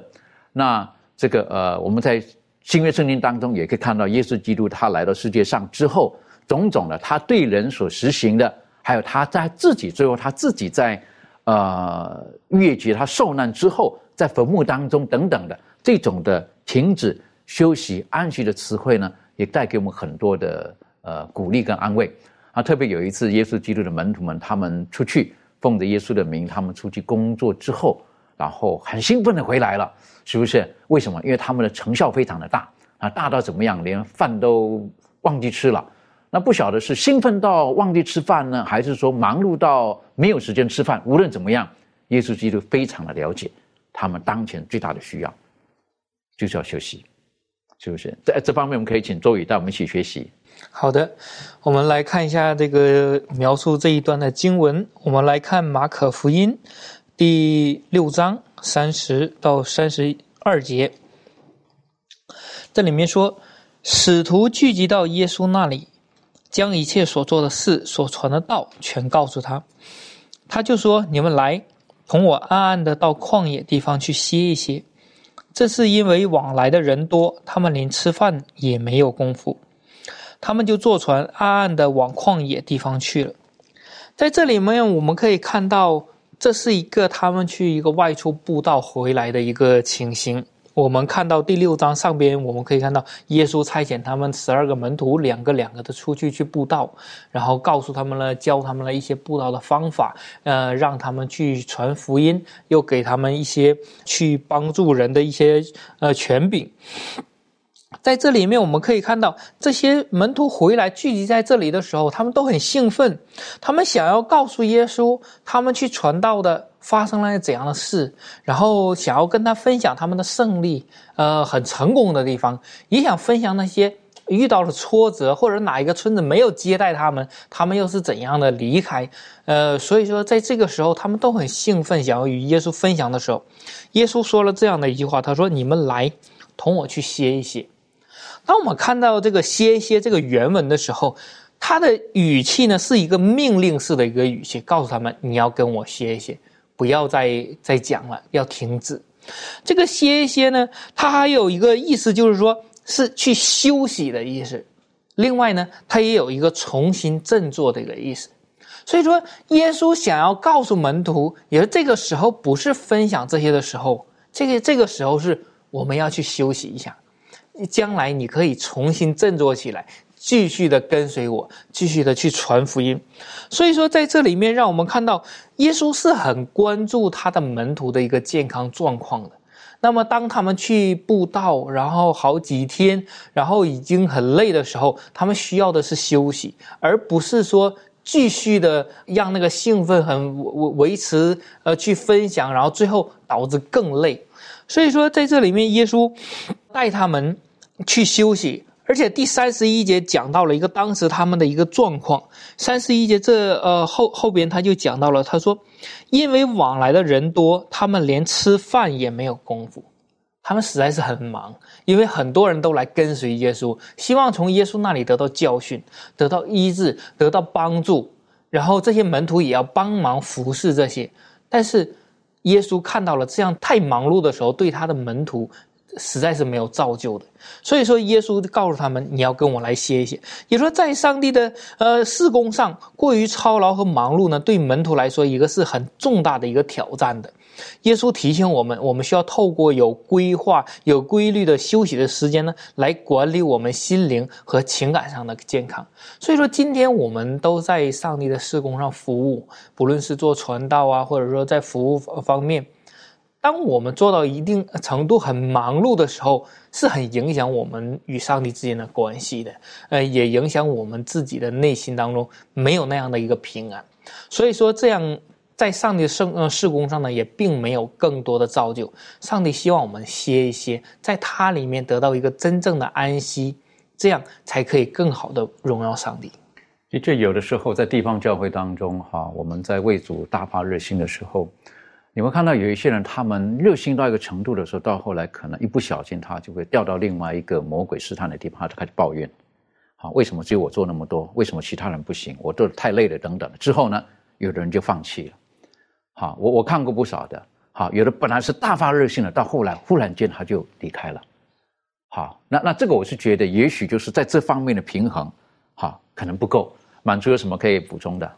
那这个呃，我们在新约圣经当中也可以看到，耶稣基督他来到世界上之后，种种的他对人所实行的，还有他在自己最后他自己在。呃，越级他受难之后，在坟墓当中等等的这种的停止休息安息的词汇呢，也带给我们很多的呃鼓励跟安慰啊。特别有一次，耶稣基督的门徒们他们出去奉着耶稣的名，他们出去工作之后，然后很兴奋的回来了，是不是？为什么？因为他们的成效非常的大啊，大到怎么样，连饭都忘记吃了。那不晓得是兴奋到忘记吃饭呢，还是说忙碌到没有时间吃饭？无论怎么样，耶稣基督非常的了解他们当前最大的需要，就是要休息，是不是？在这方面，我们可以请周宇带我们一起学习。好的，我们来看一下这个描述这一段的经文。我们来看马可福音第六章三十到三十二节，这里面说，使徒聚集到耶稣那里。将一切所做的事、所传的道全告诉他，他就说：“你们来，同我暗暗的到旷野地方去歇一歇。”这是因为往来的人多，他们连吃饭也没有功夫，他们就坐船暗暗的往旷野地方去了。在这里面，我们可以看到，这是一个他们去一个外出步道回来的一个情形。我们看到第六章上边，我们可以看到耶稣差遣他们十二个门徒，两个两个的出去去布道，然后告诉他们了，教他们了一些布道的方法，呃，让他们去传福音，又给他们一些去帮助人的一些呃权柄。在这里面，我们可以看到这些门徒回来聚集在这里的时候，他们都很兴奋，他们想要告诉耶稣，他们去传道的发生了怎样的事，然后想要跟他分享他们的胜利，呃，很成功的地方，也想分享那些遇到了挫折，或者哪一个村子没有接待他们，他们又是怎样的离开？呃，所以说在这个时候，他们都很兴奋，想要与耶稣分享的时候，耶稣说了这样的一句话：“他说，你们来，同我去歇一歇。”当我们看到这个“歇一歇”这个原文的时候，他的语气呢是一个命令式的一个语气，告诉他们：“你要跟我歇一歇，不要再再讲了，要停止。”这个歇一歇呢，它还有一个意思，就是说是去休息的意思。另外呢，它也有一个重新振作的一个意思。所以说，耶稣想要告诉门徒，也是这个时候不是分享这些的时候，这个这个时候是我们要去休息一下，将来你可以重新振作起来。继续的跟随我，继续的去传福音。所以说，在这里面，让我们看到耶稣是很关注他的门徒的一个健康状况的。那么，当他们去布道，然后好几天，然后已经很累的时候，他们需要的是休息，而不是说继续的让那个兴奋很维维持，呃，去分享，然后最后导致更累。所以说，在这里面，耶稣带他们去休息。而且第三十一节讲到了一个当时他们的一个状况。三十一节这呃后后边他就讲到了，他说，因为往来的人多，他们连吃饭也没有功夫，他们实在是很忙，因为很多人都来跟随耶稣，希望从耶稣那里得到教训，得到医治，得到帮助。然后这些门徒也要帮忙服侍这些，但是耶稣看到了这样太忙碌的时候，对他的门徒。实在是没有造就的，所以说耶稣告诉他们：“你要跟我来歇一歇。”也说在上帝的呃事工上过于操劳和忙碌呢，对门徒来说一个是很重大的一个挑战的。耶稣提醒我们，我们需要透过有规划、有规律的休息的时间呢，来管理我们心灵和情感上的健康。所以说，今天我们都在上帝的事工上服务，不论是做传道啊，或者说在服务方面。当我们做到一定程度很忙碌的时候，是很影响我们与上帝之间的关系的，呃，也影响我们自己的内心当中没有那样的一个平安。所以说，这样在上帝的圣呃事工上呢，也并没有更多的造就。上帝希望我们歇一歇，在他里面得到一个真正的安息，这样才可以更好的荣耀上帝。的确，有的时候在地方教会当中，哈，我们在为主大发热心的时候。你会看到有一些人，他们热心到一个程度的时候，到后来可能一不小心，他就会掉到另外一个魔鬼试探的地方，他就开始抱怨：，好，为什么只有我做那么多？为什么其他人不行？我做的太累了，等等。之后呢，有的人就放弃了。好，我我看过不少的。好，有的本来是大发热心的，到后来忽然间他就离开了。好，那那这个我是觉得，也许就是在这方面的平衡，好，可能不够。满足有什么可以补充的？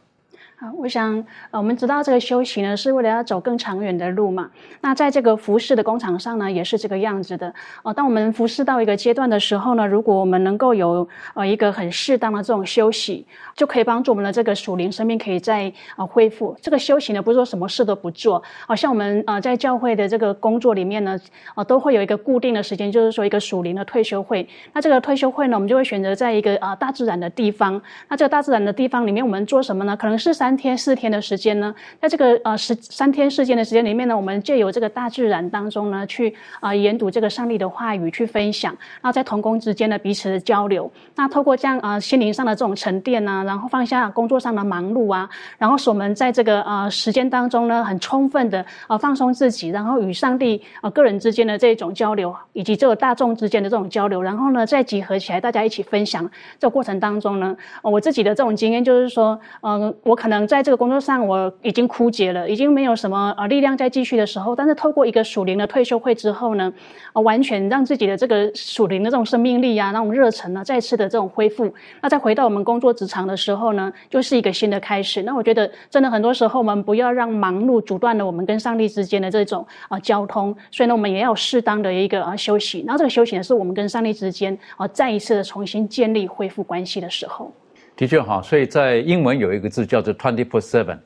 好，我想，呃，我们知道这个修行呢，是为了要走更长远的路嘛。那在这个服饰的工厂上呢，也是这个样子的。哦，当我们服饰到一个阶段的时候呢，如果我们能够有呃一个很适当的这种休息，就可以帮助我们的这个属灵生命可以再啊恢复。这个修行呢，不是说什么事都不做。好像我们呃在教会的这个工作里面呢，啊都会有一个固定的时间，就是说一个属灵的退休会。那这个退休会呢，我们就会选择在一个啊大自然的地方。那这个大自然的地方里面，我们做什么呢？可能是三。三天四天的时间呢，在这个呃十三天四天的时间里面呢，我们借由这个大自然当中呢，去啊研读这个上帝的话语，去分享，然后在同工之间的彼此的交流。那透过这样啊心灵上的这种沉淀呢，然后放下工作上的忙碌啊，然后使我们在这个呃时间当中呢，很充分的啊放松自己，然后与上帝啊个人之间的这种交流，以及这个大众之间的这种交流，然后呢再集合起来，大家一起分享。这个过程当中呢，我自己的这种经验就是说，嗯，我可能。在这个工作上，我已经枯竭了，已经没有什么呃力量再继续的时候。但是透过一个属灵的退休会之后呢，呃，完全让自己的这个属灵的这种生命力啊，那种热忱呢，再次的这种恢复。那再回到我们工作职场的时候呢，就是一个新的开始。那我觉得真的很多时候，我们不要让忙碌阻断了我们跟上帝之间的这种啊交通。所以呢，我们也要适当的一个啊休息。然后这个休息呢，是我们跟上帝之间啊再一次的重新建立、恢复关系的时候。的确哈，所以在英文有一个字叫做 twenty four seven，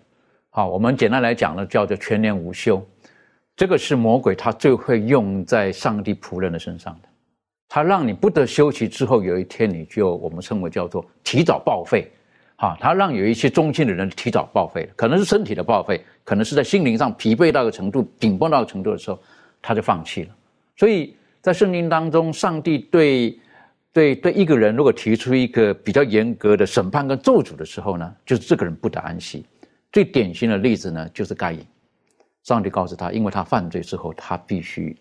好，我们简单来讲呢，叫做全年无休。这个是魔鬼他最会用在上帝仆人的身上的，他让你不得休息之后，有一天你就我们称为叫做提早报废，哈，他让有一些忠心的人提早报废，可能是身体的报废，可能是在心灵上疲惫到个程度、紧绷到个程度的时候，他就放弃了。所以在圣经当中，上帝对对对一个人如果提出一个比较严格的审判跟咒诅的时候呢，就是这个人不得安息。最典型的例子呢，就是该隐。上帝告诉他，因为他犯罪之后，他必须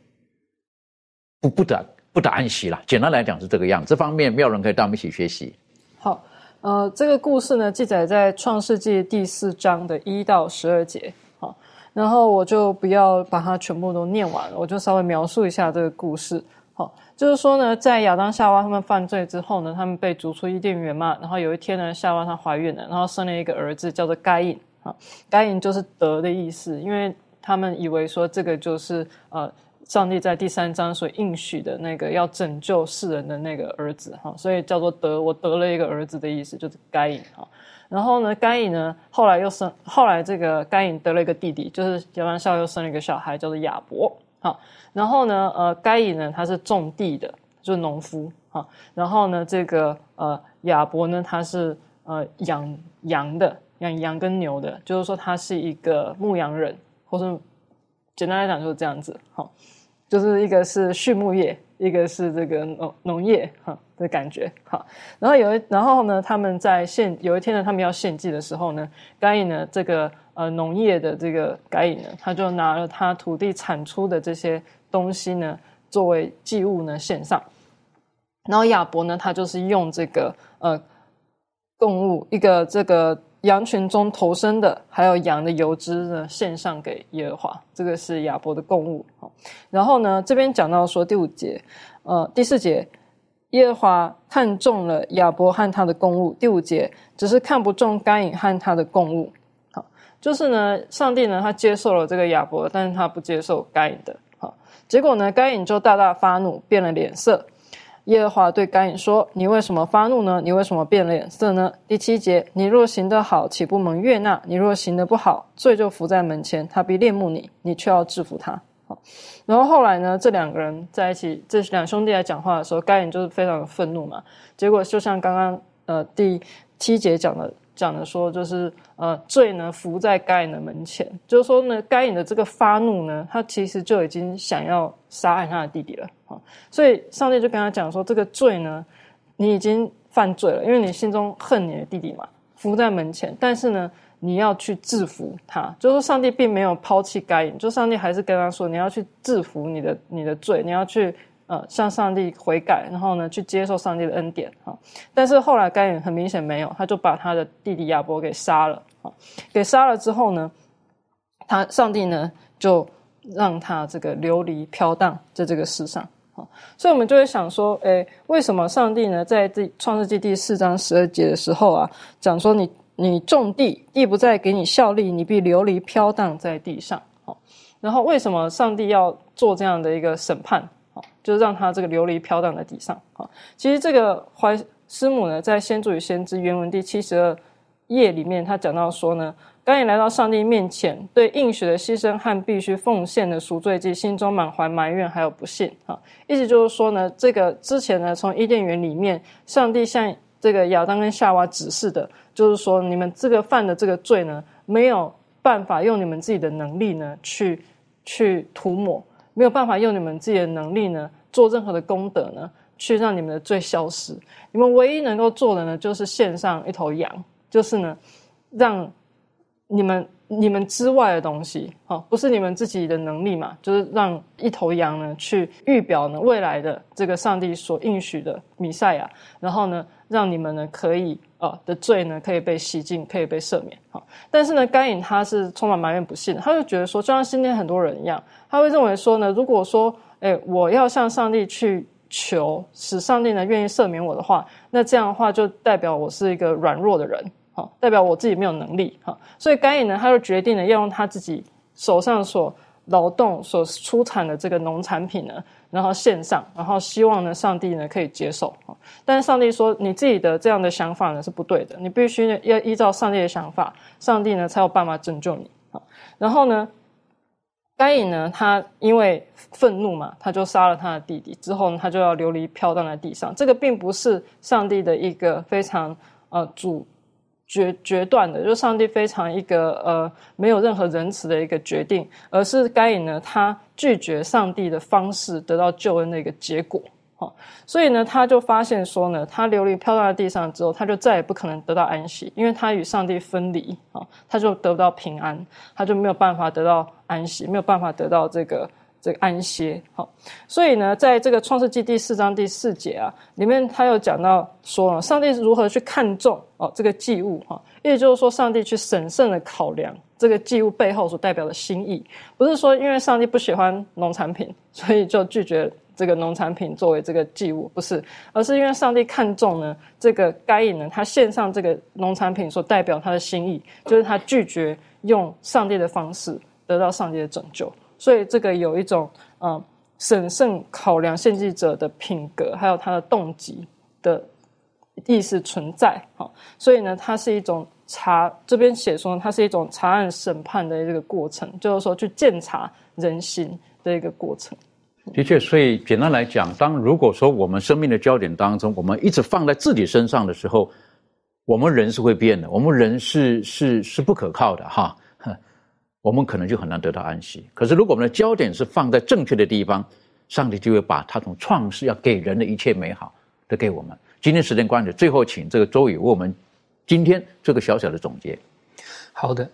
不不得不得安息了。简单来讲是这个样。这方面，妙人可以带我们一起学习。好，呃，这个故事呢，记载在创世纪第四章的一到十二节。好，然后我就不要把它全部都念完了，我就稍微描述一下这个故事。好，就是说呢，在亚当夏娃他们犯罪之后呢，他们被逐出伊甸园嘛。然后有一天呢，夏娃她怀孕了，然后生了一个儿子，叫做该隐。啊，该隐就是得的意思，因为他们以为说这个就是呃，上帝在第三章所应许的那个要拯救世人的那个儿子哈，所以叫做得我得了一个儿子的意思，就是该隐哈。然后呢，该隐呢后来又生，后来这个该隐得了一个弟弟，就是亚当夏又生了一个小孩，叫做亚伯哈。然后呢，呃，该隐呢他是种地的，就是农夫哈。然后呢，这个呃亚伯呢他是呃养羊的。养羊跟牛的，就是说他是一个牧羊人，或是简单来讲就是这样子，好，就是一个是畜牧业，一个是这个农农业哈的感觉，好，然后有一然后呢，他们在献有一天呢，他们要献祭的时候呢，该隐呢这个呃农业的这个该隐呢，他就拿了他土地产出的这些东西呢，作为祭物呢献上，然后亚伯呢，他就是用这个呃供物一个这个。羊群中投生的，还有羊的油脂呢，献上给耶和华，这个是亚伯的供物。然后呢，这边讲到说第五节，呃，第四节，耶和华看中了亚伯和他的供物。第五节只是看不中该隐和他的供物。好，就是呢，上帝呢，他接受了这个亚伯，但是他不接受该隐的。结果呢，该隐就大大发怒，变了脸色。耶和华对该隐说：“你为什么发怒呢？你为什么变脸色呢？”第七节：“你若行得好，岂不蒙悦纳？你若行得不好，罪就伏在门前，他必恋慕你，你却要制服他。”好，然后后来呢？这两个人在一起，这两兄弟来讲话的时候，该隐就是非常的愤怒嘛。结果就像刚刚呃第七节讲的。讲的说，就是呃，罪呢伏在该隐的门前，就是说呢，该隐的这个发怒呢，他其实就已经想要杀害他的弟弟了啊。所以上帝就跟他讲说，这个罪呢，你已经犯罪了，因为你心中恨你的弟弟嘛，伏在门前。但是呢，你要去制服他，就是说上帝并没有抛弃该隐，就上帝还是跟他说，你要去制服你的你的罪，你要去。呃，向上帝悔改，然后呢，去接受上帝的恩典哈。但是后来该隐很明显没有，他就把他的弟弟亚伯给杀了啊。给杀了之后呢，他上帝呢就让他这个流离飘荡在这个世上啊。所以我们就会想说，哎，为什么上帝呢在第创世纪第四章十二节的时候啊，讲说你你种地，地不再给你效力，你必流离飘荡在地上。好，然后为什么上帝要做这样的一个审判？就是让他这个流离飘荡在地上啊。其实这个怀师母呢，在《先祖与先知》原文第七十二页里面，他讲到说呢，刚一来到上帝面前，对应许的牺牲和必须奉献的赎罪祭，心中满怀埋怨，还有不信啊。意思就是说呢，这个之前呢，从伊甸园里面，上帝向这个亚当跟夏娃指示的，就是说你们这个犯的这个罪呢，没有办法用你们自己的能力呢，去去涂抹。没有办法用你们自己的能力呢，做任何的功德呢，去让你们的罪消失。你们唯一能够做的呢，就是献上一头羊，就是呢，让你们你们之外的东西，哦，不是你们自己的能力嘛，就是让一头羊呢，去预表呢未来的这个上帝所应许的弥赛亚，然后呢，让你们呢可以。啊的罪呢可以被洗净，可以被赦免。好，但是呢，该隐他是充满埋怨不信，他就觉得说，就像今天很多人一样，他会认为说呢，如果说，哎，我要向上帝去求，使上帝呢愿意赦免我的话，那这样的话就代表我是一个软弱的人，好，代表我自己没有能力，哈，所以该隐呢，他就决定了要用他自己手上所劳动所出产的这个农产品呢。然后献上，然后希望呢，上帝呢可以接受但是上帝说，你自己的这样的想法呢是不对的，你必须要依照上帝的想法，上帝呢才有办法拯救你然后呢，该隐呢，他因为愤怒嘛，他就杀了他的弟弟，之后呢，他就要流离飘荡在地上。这个并不是上帝的一个非常呃主。决决断的，就上帝非常一个呃没有任何仁慈的一个决定，而是该隐呢他拒绝上帝的方式得到救恩的一个结果。哈，所以呢，他就发现说呢，他流离飘在地上之后，他就再也不可能得到安息，因为他与上帝分离啊，他就得不到平安，他就没有办法得到安息，没有办法得到这个这个安歇。好，所以呢，在这个创世纪第四章第四节啊，里面他有讲到说，上帝是如何去看重哦这个祭物哈，也就是说，上帝去审慎的考量。这个祭物背后所代表的心意，不是说因为上帝不喜欢农产品，所以就拒绝这个农产品作为这个祭物，不是，而是因为上帝看重呢这个该隐呢，他献上这个农产品所代表他的心意，就是他拒绝用上帝的方式得到上帝的拯救，所以这个有一种嗯审慎考量献祭者的品格，还有他的动机的意思存在，好，所以呢，它是一种。查这边写说，它是一种查案审判的这个过程，就是说去鉴察人心的一个过程。的确，所以简单来讲，当如果说我们生命的焦点当中，我们一直放在自己身上的时候，我们人是会变的，我们人是是是不可靠的哈，我们可能就很难得到安息。可是如果我们的焦点是放在正确的地方，上帝就会把他从创世要给人的一切美好都给我们。今天时间关系，最后请这个周宇为我们。今天做个小小的总结，好的，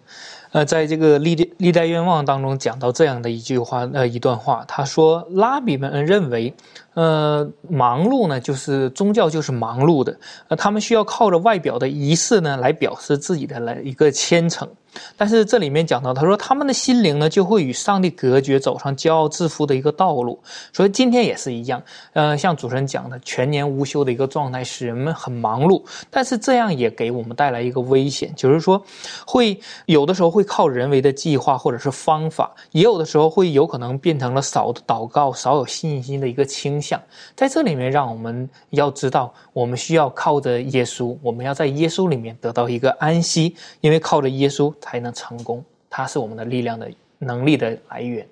呃，在这个历历代愿望当中讲到这样的一句话，呃，一段话，他说，拉比们认为，呃，忙碌呢，就是宗教就是忙碌的，呃，他们需要靠着外表的仪式呢，来表示自己的来一个虔诚。但是这里面讲到，他说他们的心灵呢，就会与上帝隔绝，走上骄傲自负的一个道路。所以今天也是一样，呃，像主持人讲的，全年无休的一个状态，使人们很忙碌。但是这样也给我们带来一个危险，就是说，会有的时候会靠人为的计划或者是方法，也有的时候会有可能变成了少祷告、少有信心的一个倾向向。在这里面，让我们要知道，我们需要靠着耶稣，我们要在耶稣里面得到一个安息，因为靠着耶稣。才能成功，它是我们的力量的能力的来源。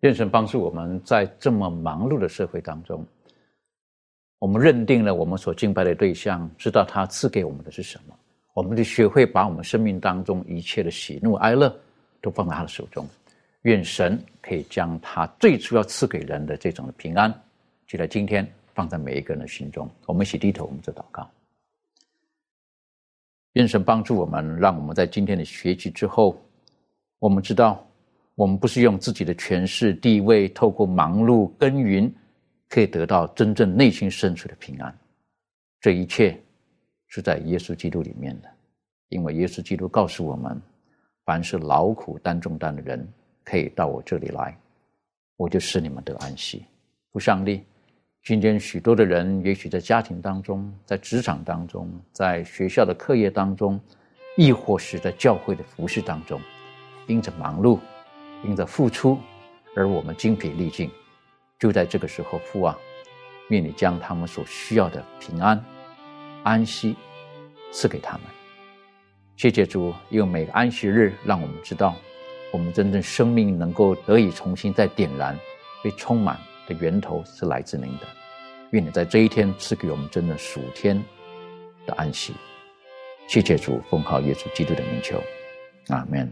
愿神帮助我们在这么忙碌的社会当中，我们认定了我们所敬拜的对象，知道他赐给我们的是什么，我们就学会把我们生命当中一切的喜怒哀乐都放在他的手中。愿神可以将他最初要赐给人的这种的平安，就在今天放在每一个人的心中。我们一起低头，我们做祷告。愿神帮助我们，让我们在今天的学习之后，我们知道，我们不是用自己的权势地位，透过忙碌耕耘，可以得到真正内心深处的平安。这一切是在耶稣基督里面的，因为耶稣基督告诉我们，凡是劳苦担重担的人，可以到我这里来，我就使你们得安息。不上帝。今天许多的人，也许在家庭当中，在职场当中，在学校的课业当中，亦或是在教会的服饰当中，因着忙碌，因着付出，而我们精疲力尽。就在这个时候，父啊，愿你将他们所需要的平安、安息赐给他们。谢谢主，用每个安息日，让我们知道，我们真正生命能够得以重新再点燃，被充满。的源头是来自您的，愿你在这一天赐给我们真正属天的安息。谢谢主，奉靠耶稣基督的名求，阿门。